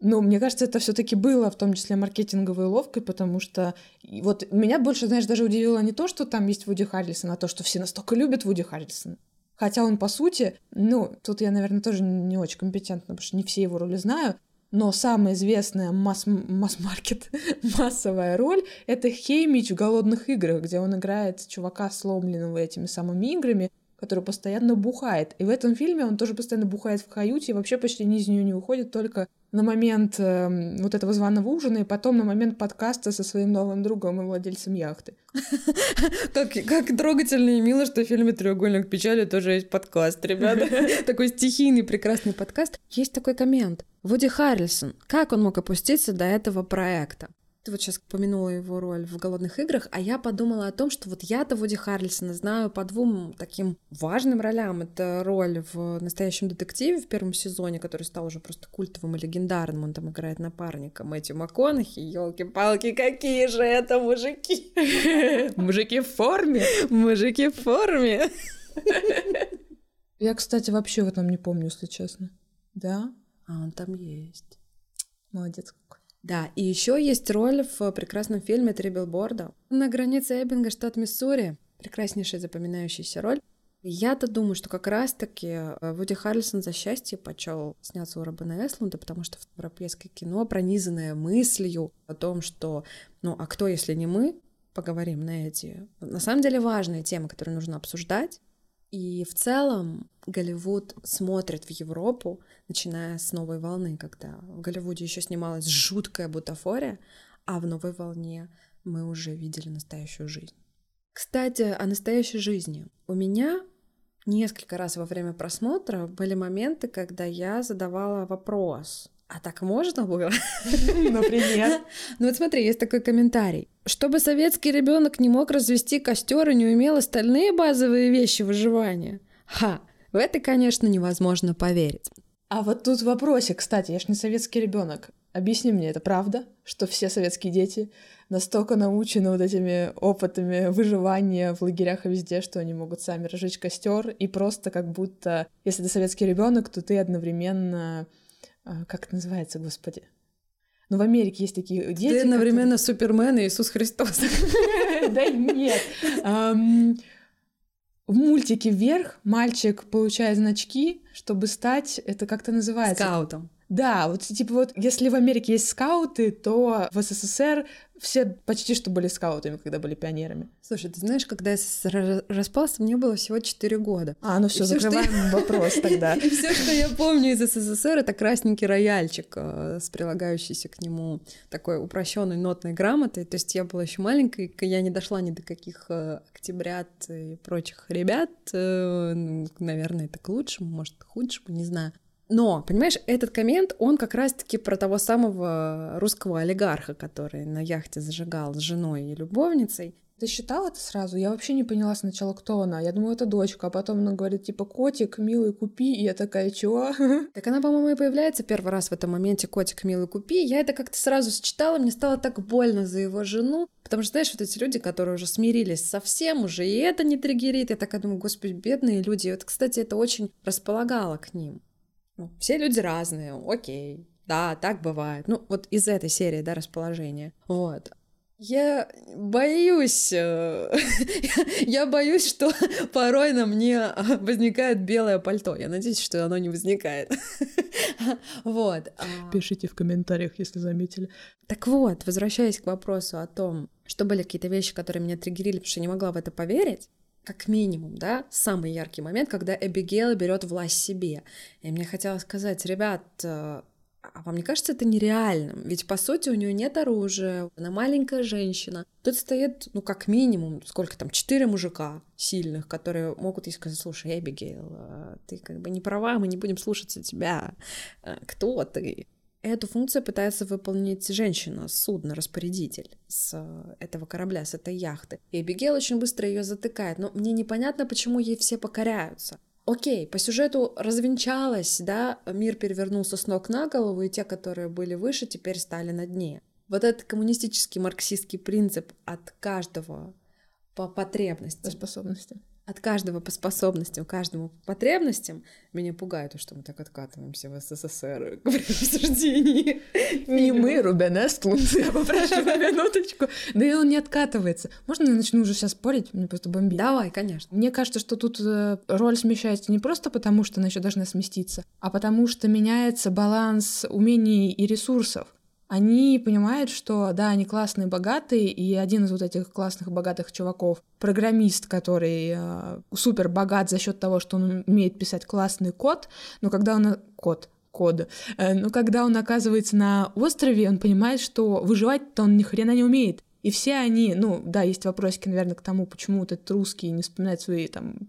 S1: ну, мне кажется, это все-таки было в том числе маркетинговой уловкой, потому что вот меня больше, знаешь, даже удивило не то, что там есть Вуди Харрельсон, а то, что все настолько любят Вуди Харрельсона. Хотя он, по сути, ну, тут я, наверное, тоже не очень компетентна, потому что не все его роли знаю, но самая известная масс- масс-маркет, массовая роль — это Хеймич в «Голодных играх», где он играет чувака, сломленного этими самыми играми, который постоянно бухает. И в этом фильме он тоже постоянно бухает в каюте и вообще почти ни из нее не уходит, только на момент э, вот этого званого ужина и потом на момент подкаста со своим новым другом и владельцем яхты.
S2: Как, как трогательно и мило, что в фильме «Треугольник печали» тоже есть подкаст, ребята. Такой стихийный прекрасный подкаст. Есть такой коммент. Вуди Харрельсон. Как он мог опуститься до этого проекта? Ты вот сейчас упомянула его роль в «Голодных играх», а я подумала о том, что вот я-то Вуди Харрельсона знаю по двум таким важным ролям. Это роль в «Настоящем детективе» в первом сезоне, который стал уже просто культовым и легендарным. Он там играет напарника Мэтью МакКонахи. елки палки какие же это мужики!
S1: Мужики в форме!
S2: Мужики в форме!
S1: Я, кстати, вообще в этом не помню, если честно. Да?
S2: А он там есть.
S1: Молодец.
S2: Да, и еще есть роль в прекрасном фильме «Три билборда». На границе Эббинга, штат Миссури. Прекраснейшая запоминающаяся роль. Я-то думаю, что как раз-таки э, Вуди Харрельсон за счастье почел сняться у Робина Эслунда, потому что в европейское кино, пронизанное мыслью о том, что, ну, а кто, если не мы, поговорим на эти, на самом деле, важные темы, которые нужно обсуждать, и в целом Голливуд смотрит в Европу, начиная с новой волны, когда в Голливуде еще снималась жуткая бутафория, а в новой волне мы уже видели настоящую жизнь. Кстати, о настоящей жизни. У меня несколько раз во время просмотра были моменты, когда я задавала вопрос, а так можно было?
S1: Например?
S2: Ну вот смотри, есть такой комментарий. Чтобы советский ребенок не мог развести костер и не умел остальные базовые вещи выживания. Ха, в это, конечно, невозможно поверить.
S1: А вот тут вопросик, кстати, я ж не советский ребенок. Объясни мне, это правда, что все советские дети настолько научены вот этими опытами выживания в лагерях и везде, что они могут сами разжечь костер и просто как будто, если ты советский ребенок, то ты одновременно, как это называется, господи, ну, в Америке есть такие дети.
S2: Ты одновременно которые... Супермен и Иисус Христос.
S1: Да нет. В мультике «Вверх» мальчик получает значки, чтобы стать, это как-то называется?
S2: Скаутом.
S1: Да, вот типа вот, если в Америке есть скауты, то в СССР все почти что были скаутами, когда были пионерами.
S2: Слушай, ты знаешь, когда СССР распался, мне было всего 4 года.
S1: А, ну все, закрываем я... вопрос тогда.
S2: И все, что я помню из СССР, это красненький рояльчик э, с прилагающейся к нему такой упрощенной нотной грамотой. То есть я была еще маленькой, я не дошла ни до каких э, октябрят и прочих ребят. Э, наверное, это к лучшему, может, к худшему, не знаю. Но, понимаешь, этот коммент, он как раз-таки про того самого русского олигарха, который на яхте зажигал с женой и любовницей.
S1: Ты считала это сразу? Я вообще не поняла сначала, кто она. Я думала, это дочка, а потом она говорит, типа, котик, милый, купи. И я такая, чего?
S2: Так она, по-моему, и появляется первый раз в этом моменте, котик, милый, купи. Я это как-то сразу считала, мне стало так больно за его жену. Потому что, знаешь, вот эти люди, которые уже смирились со всем, уже и это не триггерит. Я такая думаю, господи, бедные люди. И вот, кстати, это очень располагало к ним. Ну, все люди разные, окей, да, так бывает. Ну, вот из этой серии, да, расположения. Вот. Я боюсь, э, я боюсь, что порой на мне возникает белое пальто. Я надеюсь, что оно не возникает. Вот.
S1: А Пишите в комментариях, если заметили.
S2: Так вот, возвращаясь к вопросу о том, что были какие-то вещи, которые меня триггерили, потому что я не могла в это поверить, как минимум, да, самый яркий момент, когда Эбигейл берет власть себе. И мне хотелось сказать, ребят, э, а вам не кажется это нереальным? Ведь, по сути, у нее нет оружия, она маленькая женщина. Тут стоит, ну, как минимум, сколько там, четыре мужика сильных, которые могут ей сказать, слушай, Эбигейл, э, ты как бы не права, мы не будем слушаться тебя. Э, кто ты? Эту функцию пытается выполнить женщина, судно, распорядитель с э, этого корабля, с этой яхты. И Эбигейл очень быстро ее затыкает, но мне непонятно, почему ей все покоряются. Окей, по сюжету развенчалось, да, мир перевернулся с ног на голову, и те, которые были выше, теперь стали на дне. Вот этот коммунистический марксистский принцип от каждого по потребности.
S1: По способности
S2: от каждого по способностям, каждому по потребностям, меня пугает то, что мы так откатываемся в СССР при обсуждении.
S1: Не мы, Рубен Эстлунд, я попрошу на минуточку. Да и он не откатывается. Можно я начну уже сейчас спорить? Мне просто бомбит.
S2: Давай, конечно.
S1: Мне кажется, что тут э, роль смещается не просто потому, что она еще должна сместиться, а потому что меняется баланс умений и ресурсов они понимают, что да, они классные, богатые, и один из вот этих классных, богатых чуваков, программист, который э, супер богат за счет того, что он умеет писать классный код, но когда он код, код. Э, но когда он оказывается на острове, он понимает, что выживать-то он ни хрена не умеет. И все они, ну, да, есть вопросики, наверное, к тому, почему вот этот русский не вспоминает свои там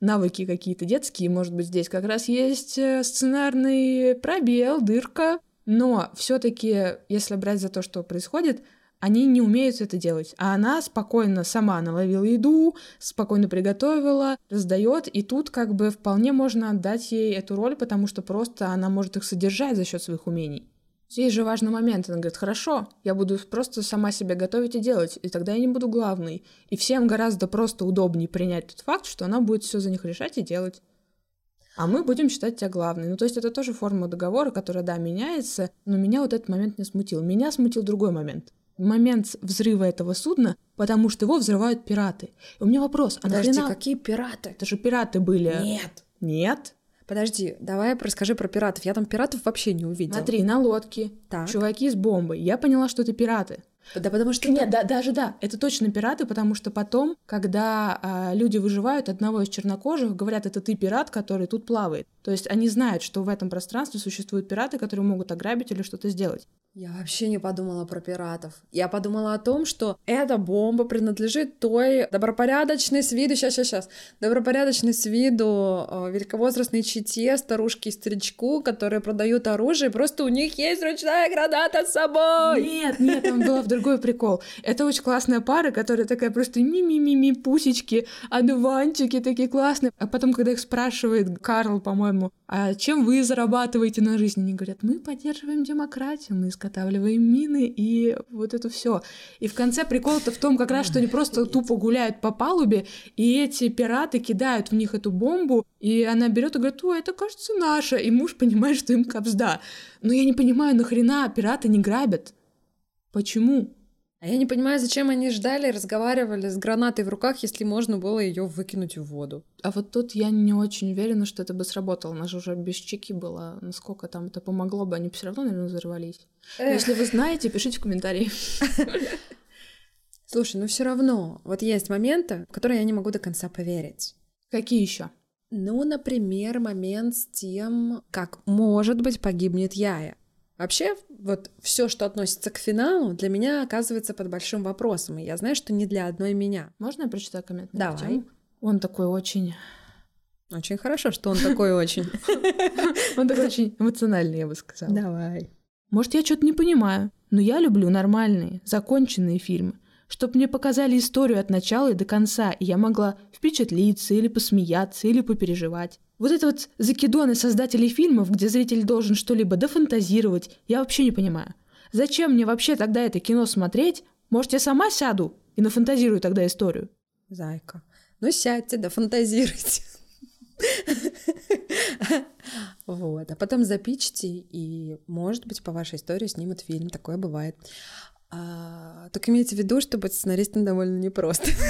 S1: навыки какие-то детские, может быть, здесь как раз есть э, сценарный пробел, дырка, но все-таки, если брать за то, что происходит, они не умеют это делать. А она спокойно сама наловила еду, спокойно приготовила, раздает, и тут как бы вполне можно отдать ей эту роль, потому что просто она может их содержать за счет своих умений. Здесь же важный момент. Она говорит, хорошо, я буду просто сама себя готовить и делать, и тогда я не буду главной. И всем гораздо просто удобнее принять тот факт, что она будет все за них решать и делать а мы будем считать тебя главной. Ну, то есть это тоже форма договора, которая, да, меняется, но меня вот этот момент не смутил. Меня смутил другой момент. Момент взрыва этого судна, потому что его взрывают пираты. И у меня вопрос,
S2: а Подожди, нахрена... какие пираты?
S1: Это же пираты были.
S2: Нет.
S1: Нет?
S2: Подожди, давай расскажи про пиратов. Я там пиратов вообще не увидела.
S1: Смотри, на лодке, так. чуваки с бомбой. Я поняла, что это пираты.
S2: Да потому что...
S1: Нет, да, даже да, это точно пираты, потому что потом, когда а, люди выживают, одного из чернокожих говорят, это ты пират, который тут плавает. То есть они знают, что в этом пространстве существуют пираты, которые могут ограбить или что-то сделать.
S2: Я вообще не подумала про пиратов. Я подумала о том, что эта бомба принадлежит той добропорядочной с виду, сейчас, сейчас, сейчас, добропорядочной с виду э, великовозрастной чете, старушки и старичку, которые продают оружие, просто у них есть ручная граната с собой.
S1: Нет, нет, там был другой прикол. Это очень классная пара, которая такая просто ми-ми-ми-ми пусечки, одуванчики такие классные. А потом, когда их спрашивает Карл, по-моему, по-моему. А чем вы зарабатываете на жизнь? Они говорят, мы поддерживаем демократию, мы изготавливаем мины и вот это все. И в конце прикол-то в том как раз, что они просто тупо гуляют по палубе, и эти пираты кидают в них эту бомбу, и она берет и говорит, ой, это кажется наша, и муж понимает, что им капсда. Но я не понимаю, нахрена пираты не грабят? Почему?
S2: А я не понимаю, зачем они ждали, разговаривали с гранатой в руках, если можно было ее выкинуть в воду.
S1: А вот тут я не очень уверена, что это бы сработало. Она же уже без чеки была. Насколько там это помогло бы, они все равно, наверное, взорвались. Если вы знаете, пишите в комментарии.
S2: Слушай, ну все равно, вот есть моменты, в которые я не могу до конца поверить.
S1: Какие еще?
S2: Ну, например, момент с тем, как, может быть, погибнет Яя. Вообще, вот все, что относится к финалу, для меня оказывается под большим вопросом. И я знаю, что не для одной меня.
S1: Можно я прочитаю коммент?
S2: Давай.
S1: Он такой очень...
S2: Очень хорошо, что он такой очень.
S1: Он такой очень эмоциональный, я бы сказала.
S2: Давай.
S1: Может, я что-то не понимаю, но я люблю нормальные, законченные фильмы, чтобы мне показали историю от начала и до конца, и я могла впечатлиться или посмеяться, или попереживать. Вот это вот закидоны создателей фильмов, где зритель должен что-либо дофантазировать, я вообще не понимаю. Зачем мне вообще тогда это кино смотреть? Может, я сама сяду и нафантазирую тогда историю?
S2: Зайка, ну сядьте, дофантазируйте. Вот, а потом запичьте, и, может быть, по вашей истории снимут фильм, такое бывает. А, только имейте в виду, что быть сценаристом довольно непросто.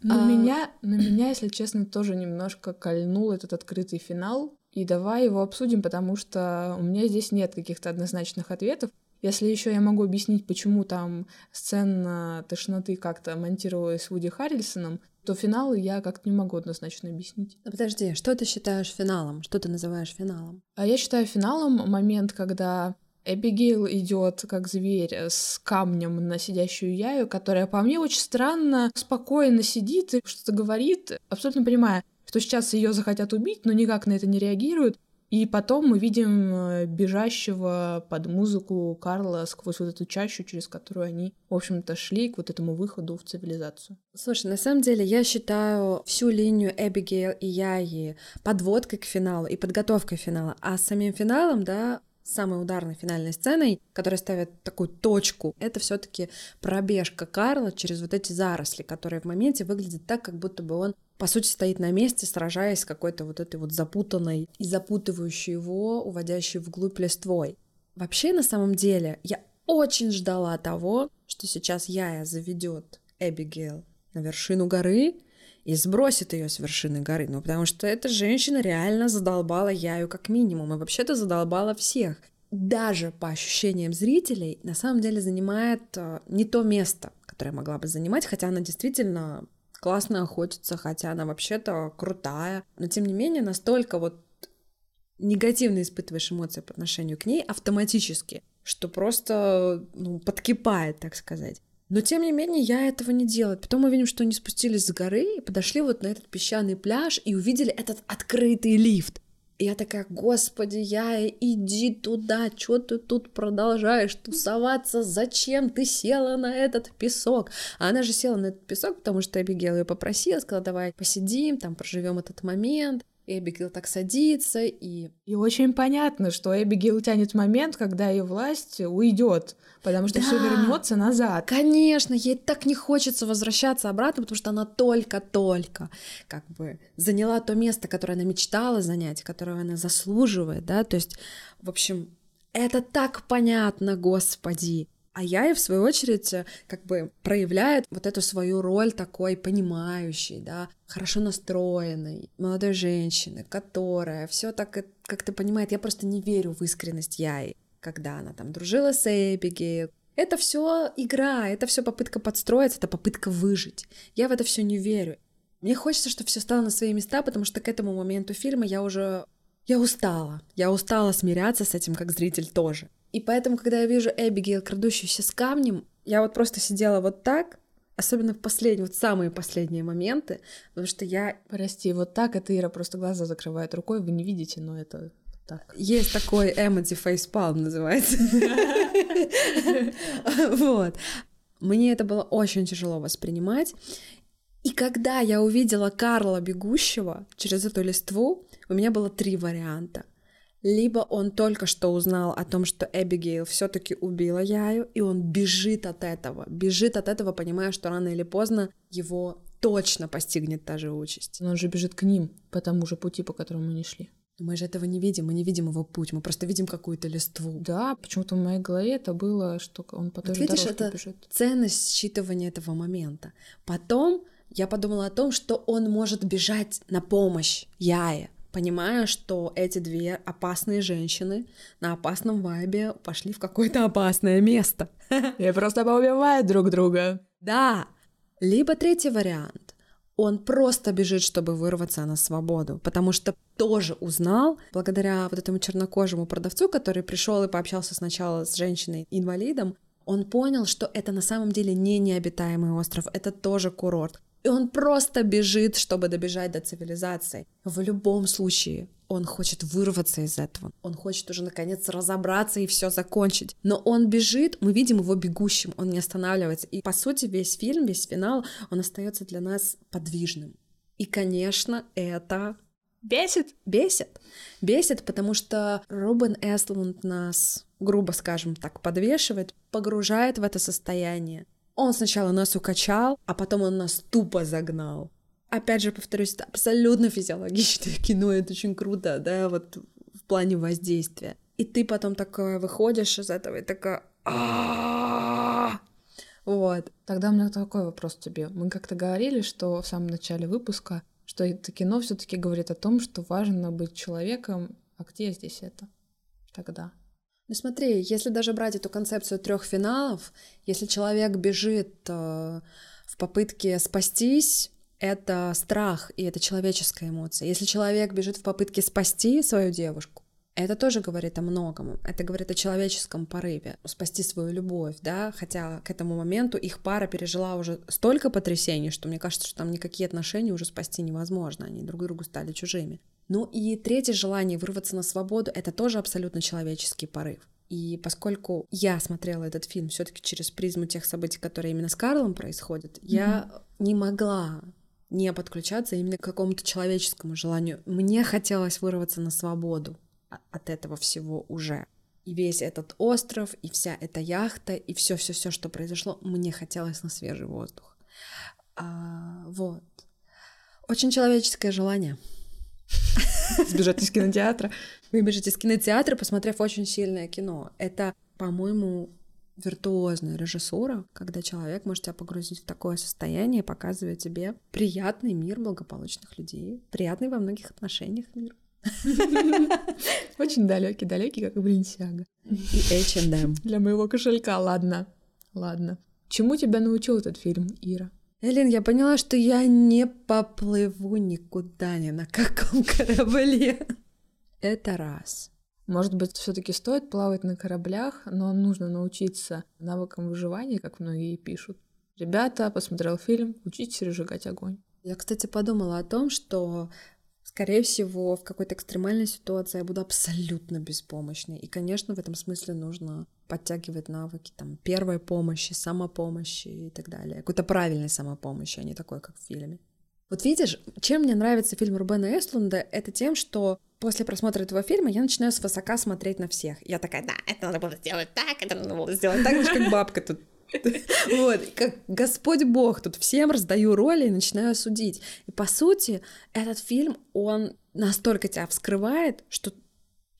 S1: На а... меня, на меня, если честно, тоже немножко кольнул этот открытый финал. И давай его обсудим, потому что у меня здесь нет каких-то однозначных ответов. Если еще я могу объяснить, почему там сцена тошноты как-то монтировалась Вуди Харрельсоном, то финал я как-то не могу однозначно объяснить.
S2: А подожди, что ты считаешь финалом? Что ты называешь финалом?
S1: А я считаю финалом момент, когда Эбигейл идет как зверь с камнем на сидящую Яю, которая по мне очень странно, спокойно сидит и что-то говорит, абсолютно понимая, что сейчас ее захотят убить, но никак на это не реагируют. И потом мы видим э, бежащего под музыку Карла сквозь вот эту чащу, через которую они, в общем-то, шли к вот этому выходу в цивилизацию.
S2: Слушай, на самом деле я считаю всю линию Эбигейл и Яи подводкой к финалу и подготовкой финала, а самим финалом, да, самой ударной финальной сценой, которая ставит такую точку, это все таки пробежка Карла через вот эти заросли, которые в моменте выглядят так, как будто бы он по сути, стоит на месте, сражаясь с какой-то вот этой вот запутанной и запутывающей его, уводящей вглубь листвой. Вообще, на самом деле, я очень ждала того, что сейчас Яя заведет Эбигейл на вершину горы, и сбросит ее с вершины горы. Ну, потому что эта женщина реально задолбала Яю как минимум, и вообще-то задолбала всех. Даже по ощущениям зрителей, на самом деле занимает э, не то место, которое могла бы занимать, хотя она действительно классно охотится, хотя она вообще-то крутая. Но тем не менее, настолько вот негативно испытываешь эмоции по отношению к ней автоматически, что просто ну, подкипает, так сказать. Но тем не менее я этого не делаю. Потом мы видим, что они спустились с горы и подошли вот на этот песчаный пляж и увидели этот открытый лифт. И я такая, господи, я иди туда, что ты тут продолжаешь тусоваться, зачем ты села на этот песок? А она же села на этот песок, потому что Эбигейл ее попросила, сказала, давай посидим, там проживем этот момент. Эбигейл так садится, и...
S1: И очень понятно, что Эбигейл тянет момент, когда ее власть уйдет, потому что да, все вернется назад.
S2: Конечно, ей так не хочется возвращаться обратно, потому что она только-только как бы заняла то место, которое она мечтала занять, которое она заслуживает, да, то есть, в общем, это так понятно, господи. А я и в свою очередь э, как бы проявляет вот эту свою роль такой понимающей, да, хорошо настроенной молодой женщины, которая все так как-то понимает. Я просто не верю в искренность Яи, когда она там дружила с Эбигейл, это все игра, это все попытка подстроиться, это попытка выжить. Я в это все не верю. Мне хочется, чтобы все стало на свои места, потому что к этому моменту фильма я уже я устала. Я устала смиряться с этим как зритель тоже. И поэтому, когда я вижу Эбигейл, крадущуюся с камнем, я вот просто сидела вот так, особенно в последние, вот самые последние моменты, потому что я...
S1: Прости, вот так это Ира просто глаза закрывает рукой, вы не видите, но это так.
S2: Есть такой эмодзи фейспалм называется. Вот. Мне это было очень тяжело воспринимать. И когда я увидела Карла бегущего через эту листву, у меня было три варианта. Либо он только что узнал о том, что Эбигейл все-таки убила Яю, и он бежит от этого, бежит от этого, понимая, что рано или поздно его точно постигнет та же участь.
S1: Но он же бежит к ним по тому же пути, по которому мы не шли.
S2: Мы же этого не видим, мы не видим его путь, мы просто видим какую-то листву.
S1: Да, почему-то в моей голове это было, что он по той
S2: Вот видишь, это
S1: бежит.
S2: ценность считывания этого момента. Потом я подумала о том, что он может бежать на помощь Яе, понимая, что эти две опасные женщины на опасном вайбе пошли в какое-то опасное место.
S1: И просто поубивают друг друга.
S2: Да. Либо третий вариант. Он просто бежит, чтобы вырваться на свободу, потому что тоже узнал, благодаря вот этому чернокожему продавцу, который пришел и пообщался сначала с женщиной-инвалидом, он понял, что это на самом деле не необитаемый остров, это тоже курорт. И он просто бежит, чтобы добежать до цивилизации. В любом случае, он хочет вырваться из этого. Он хочет уже наконец разобраться и все закончить. Но он бежит, мы видим его бегущим, он не останавливается. И по сути весь фильм, весь финал, он остается для нас подвижным. И, конечно, это
S1: Бесит?
S2: бесит. Бесит, потому что Рубен Эстлунд нас, грубо скажем так, подвешивает, погружает в это состояние. Он сначала нас укачал, а потом он нас тупо загнал. Опять же, повторюсь, это абсолютно физиологичное кино, это очень круто, да, вот в плане воздействия. И ты потом такое выходишь из этого и такая... Вот.
S1: Тогда у меня такой вопрос тебе. Мы как-то говорили, что в самом начале выпуска, что это кино все таки говорит о том, что важно быть человеком. А где здесь это тогда?
S2: Ну смотри, если даже брать эту концепцию трех финалов, если человек бежит э, в попытке спастись, это страх и это человеческая эмоция. Если человек бежит в попытке спасти свою девушку, это тоже говорит о многом. Это говорит о человеческом порыве, спасти свою любовь, да, хотя к этому моменту их пара пережила уже столько потрясений, что мне кажется, что там никакие отношения уже спасти невозможно, они друг другу стали чужими. Ну и третье желание вырваться на свободу — это тоже абсолютно человеческий порыв. И поскольку я смотрела этот фильм все-таки через призму тех событий, которые именно с Карлом происходят, я не могла не подключаться именно к какому-то человеческому желанию. Мне хотелось вырваться на свободу от этого всего уже. И весь этот остров, и вся эта яхта, и все-все-все, что произошло, мне хотелось на свежий воздух. А, вот. Очень человеческое желание.
S1: Сбежать из кинотеатра.
S2: Выбежать из кинотеатра, посмотрев очень сильное кино. Это, по-моему, виртуозная режиссура, когда человек может тебя погрузить в такое состояние, показывая тебе приятный мир благополучных людей, приятный во многих отношениях мир.
S1: Очень далекий, далекий, как и Баленсиага.
S2: И H&M.
S1: Для моего кошелька, ладно. Ладно. Чему тебя научил этот фильм, Ира?
S2: Элин, я поняла, что я не поплыву никуда, ни на каком корабле. Это раз.
S1: Может быть, все-таки стоит плавать на кораблях, но нужно научиться навыкам выживания, как многие пишут. Ребята, посмотрел фильм, учитесь разжигать огонь.
S2: Я, кстати, подумала о том, что, скорее всего, в какой-то экстремальной ситуации я буду абсолютно беспомощной. И, конечно, в этом смысле нужно подтягивать навыки там, первой помощи, самопомощи и так далее. Какой-то правильной самопомощи, а не такой, как в фильме. Вот видишь, чем мне нравится фильм Рубена Эстлунда, это тем, что после просмотра этого фильма я начинаю свысока смотреть на всех. Я такая, да, это надо было сделать так, это надо было сделать так, как бабка тут. Вот, как Господь Бог, тут всем раздаю роли и начинаю судить. И по сути, этот фильм, он настолько тебя вскрывает, что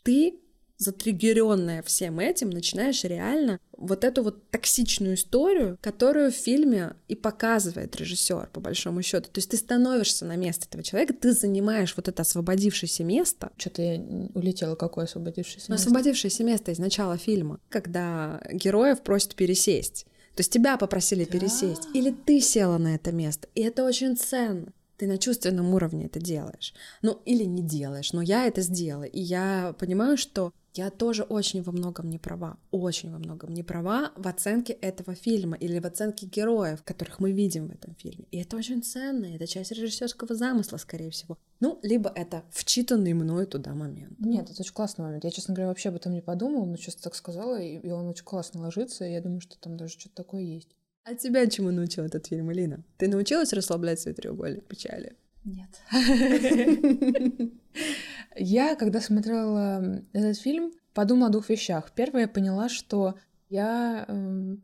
S2: ты затриггеренная всем этим, начинаешь реально вот эту вот токсичную историю, которую в фильме и показывает режиссер, по большому счету. То есть ты становишься на место этого человека, ты занимаешь вот это освободившееся место,
S1: Что-то я улетела, какое освободившееся
S2: но
S1: место.
S2: освободившееся место из начала фильма, когда героев просят пересесть. То есть тебя попросили пересесть, или ты села на это место. И это очень ценно. Ты на чувственном уровне это делаешь. Ну, или не делаешь, но я это сделала. И я понимаю, что я тоже очень во многом не права, очень во многом не права в оценке этого фильма или в оценке героев, которых мы видим в этом фильме. И это очень ценно, это часть режиссерского замысла, скорее всего. Ну, либо это вчитанный мною туда момент.
S1: Нет, это очень классный момент. Я, честно говоря, вообще об этом не подумала, но сейчас так сказала, и и он очень классно ложится, и я думаю, что там даже что-то такое есть.
S2: А тебя чему научил этот фильм, Элина? Ты научилась расслаблять свой треугольник печали?
S1: Нет. Я, когда смотрела этот фильм, подумала о двух вещах. Первое, я поняла, что я эм,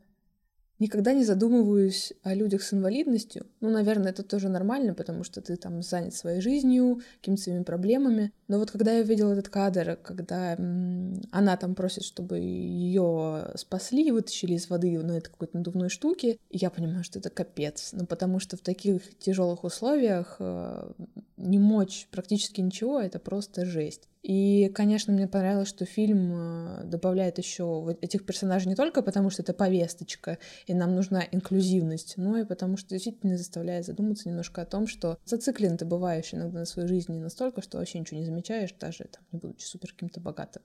S1: никогда не задумываюсь о людях с инвалидностью. Ну, наверное, это тоже нормально, потому что ты там занят своей жизнью, какими-то своими проблемами. Но вот когда я увидела этот кадр, когда она там просит, чтобы ее спасли, вытащили из воды на этой какой-то надувной штуке, я понимаю, что это капец. Ну, потому что в таких тяжелых условиях э, не мочь практически ничего, это просто жесть. И, конечно, мне понравилось, что фильм э, добавляет еще этих персонажей не только потому, что это повесточка, и нам нужна инклюзивность, но и потому, что действительно заставляет задуматься немножко о том, что зациклен ты бываешь иногда на своей жизни настолько, что вообще ничего не замечаешь, даже там, не будучи супер каким-то богатым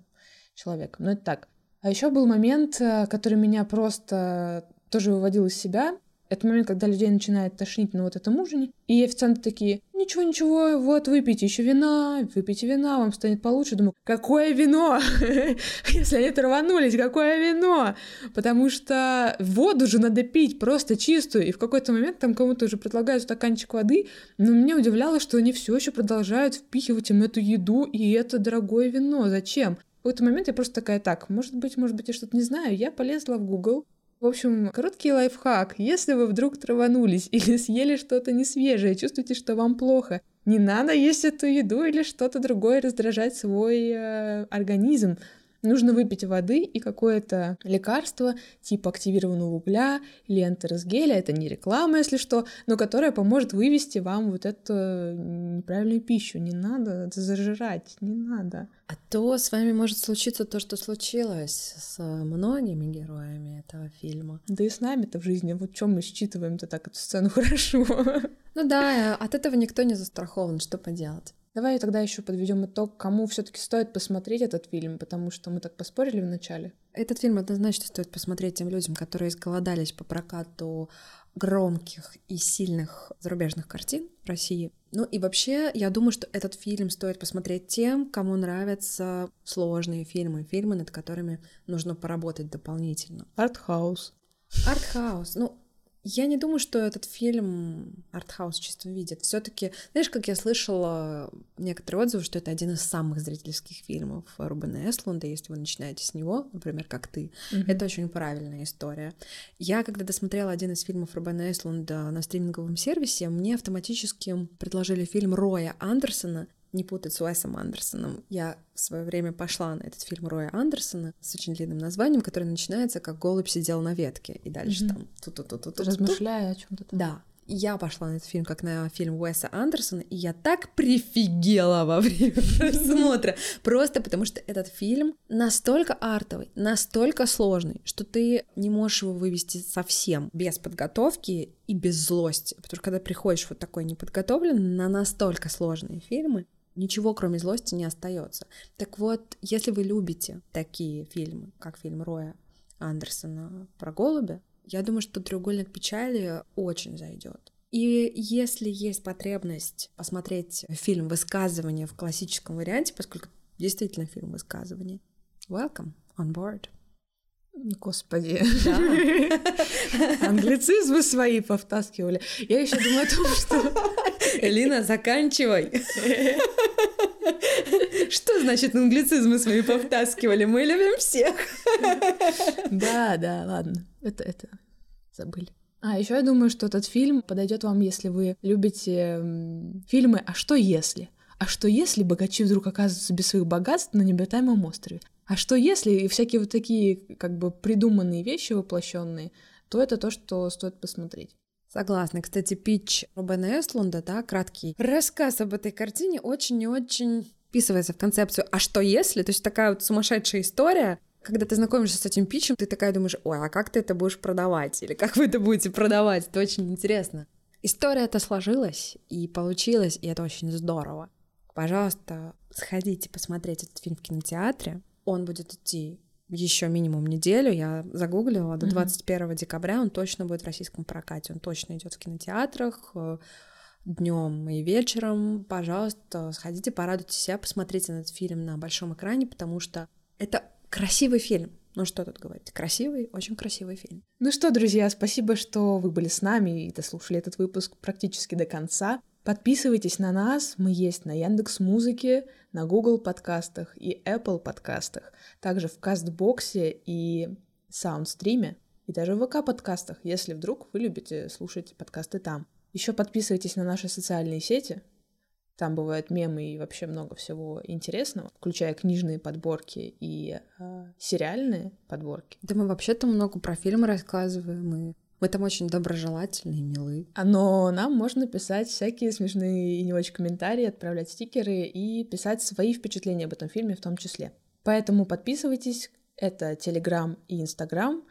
S1: человеком. Но это так. А еще был момент, э, который меня просто тоже выводил из себя. Это момент, когда людей начинает тошнить на вот этом ужине, и официанты такие, ничего, ничего, вот выпейте еще вина, выпейте вина, вам станет получше. Думаю, какое вино? Если они рванулись, какое вино? Потому что воду же надо пить просто чистую, и в какой-то момент там кому-то уже предлагают стаканчик воды, но меня удивляло, что они все еще продолжают впихивать им эту еду и это дорогое вино. Зачем? В какой-то момент я просто такая, так, может быть, может быть, я что-то не знаю. Я полезла в Google, в общем, короткий лайфхак. Если вы вдруг траванулись или съели что-то несвежее, чувствуете, что вам плохо, не надо есть эту еду или что-то другое раздражать свой э, организм. Нужно выпить воды и какое-то лекарство типа активированного угля или энтеросгеля, это не реклама, если что, но которое поможет вывести вам вот эту неправильную пищу. Не надо зажирать, не надо.
S2: А то с вами может случиться то, что случилось с многими героями этого фильма.
S1: Да и с нами-то в жизни. Вот чем мы считываем-то так эту сцену хорошо.
S2: Ну да, от этого никто не застрахован, что поделать.
S1: Давай тогда еще подведем итог, кому все-таки стоит посмотреть этот фильм, потому что мы так поспорили в начале.
S2: Этот фильм однозначно стоит посмотреть тем людям, которые изголодались по прокату громких и сильных зарубежных картин в России. Ну и вообще, я думаю, что этот фильм стоит посмотреть тем, кому нравятся сложные фильмы, фильмы, над которыми нужно поработать дополнительно.
S1: Артхаус.
S2: Артхаус. Ну, я не думаю, что этот фильм артхаус в чистом виде. Все-таки, знаешь, как я слышала некоторые отзывы, что это один из самых зрительских фильмов Рубена Эслунда, если вы начинаете с него, например, как ты. Mm-hmm. Это очень правильная история. Я, когда досмотрела один из фильмов Рубена Эслунда на стриминговом сервисе, мне автоматически предложили фильм Роя Андерсона не путать с Уэсом Андерсоном. Я в свое время пошла на этот фильм Роя Андерсона с очень длинным названием, который начинается как «Голубь сидел на ветке», и дальше mm-hmm. там ту-ту-ту-ту-ту.
S1: Размышляя о чем то
S2: Да. Я пошла на этот фильм как на фильм Уэса Андерсона, и я так прифигела во время просмотра. Просто потому что этот фильм настолько артовый, настолько сложный, что ты не можешь его вывести совсем без подготовки и без злости. Потому что когда приходишь вот такой неподготовленный на настолько сложные фильмы, ничего кроме злости не остается. Так вот, если вы любите такие фильмы, как фильм Роя Андерсона про голубя, я думаю, что треугольник печали очень зайдет. И если есть потребность посмотреть фильм высказывания в классическом варианте, поскольку действительно фильм высказывания, welcome on board.
S1: Господи. Да. Англицизмы свои повтаскивали. Я еще думаю о том, что...
S2: Элина, заканчивай. Что значит англицизмы свои повтаскивали? Мы любим всех.
S1: Да, да, ладно. Это, это забыли. А еще я думаю, что этот фильм подойдет вам, если вы любите фильмы «А что если?». А что если богачи вдруг оказываются без своих богатств на необитаемом острове? А что если и всякие вот такие как бы придуманные вещи воплощенные, то это то, что стоит посмотреть.
S2: Согласна. Кстати, пич Робена Эслунда, да, краткий рассказ об этой картине очень и очень вписывается в концепцию «а что если?», то есть такая вот сумасшедшая история, когда ты знакомишься с этим питчем, ты такая думаешь, ой, а как ты это будешь продавать? Или как вы это будете продавать? Это очень интересно. История это сложилась и получилась, и это очень здорово. Пожалуйста, сходите посмотреть этот фильм в кинотеатре. Он будет идти еще минимум неделю. Я загуглила, до 21 mm-hmm. декабря он точно будет в российском прокате. Он точно идет в кинотеатрах э, днем и вечером. Пожалуйста, сходите, порадуйте себя, посмотрите этот фильм на большом экране, потому что это красивый фильм. Ну что тут говорить, красивый, очень красивый фильм.
S1: Ну что, друзья, спасибо, что вы были с нами и дослушали этот выпуск практически до конца. Подписывайтесь на нас, мы есть на Яндекс Музыке, на Google подкастах и Apple подкастах, также в Кастбоксе и Саундстриме, и даже в ВК подкастах, если вдруг вы любите слушать подкасты там. Еще подписывайтесь на наши социальные сети, там бывают мемы и вообще много всего интересного, включая книжные подборки и э, сериальные подборки.
S2: Да мы вообще-то много про фильмы рассказываем, и мы там очень доброжелательные, милые.
S1: А, но нам можно писать всякие смешные и не очень комментарии, отправлять стикеры и писать свои впечатления об этом фильме в том числе. Поэтому подписывайтесь, это Телеграм и Инстаграм,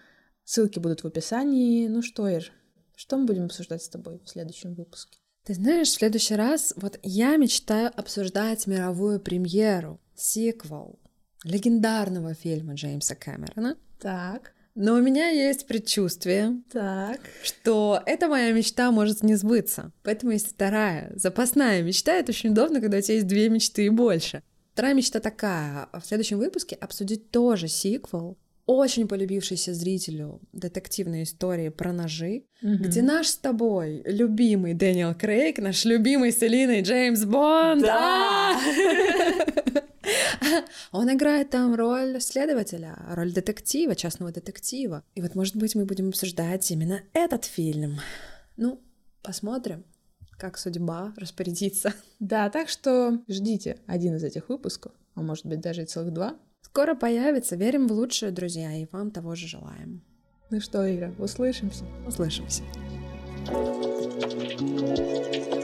S1: ссылки будут в описании. Ну что, Ир, что мы будем обсуждать с тобой в следующем выпуске?
S2: Ты знаешь, в следующий раз вот я мечтаю обсуждать мировую премьеру, сиквел легендарного фильма Джеймса Кэмерона.
S1: Так.
S2: Но у меня есть предчувствие,
S1: так.
S2: что эта моя мечта может не сбыться. Поэтому есть вторая, запасная мечта. Это очень удобно, когда у тебя есть две мечты и больше. Вторая мечта такая. В следующем выпуске обсудить тоже сиквел очень полюбившейся зрителю детективной истории про ножи, mm-hmm. где наш с тобой любимый Дэниел Крейг, наш любимый с Элиной Джеймс Бонд.
S1: Да!
S2: Он играет там роль следователя, роль детектива, частного детектива. И вот, может быть, мы будем обсуждать именно этот фильм. Ну, посмотрим, как судьба распорядится.
S1: Да, так что ждите один из этих выпусков, а может быть даже и целых два.
S2: Скоро появится. Верим в лучшее, друзья, и вам того же желаем.
S1: Ну что, Ира, услышимся?
S2: Услышимся. thank you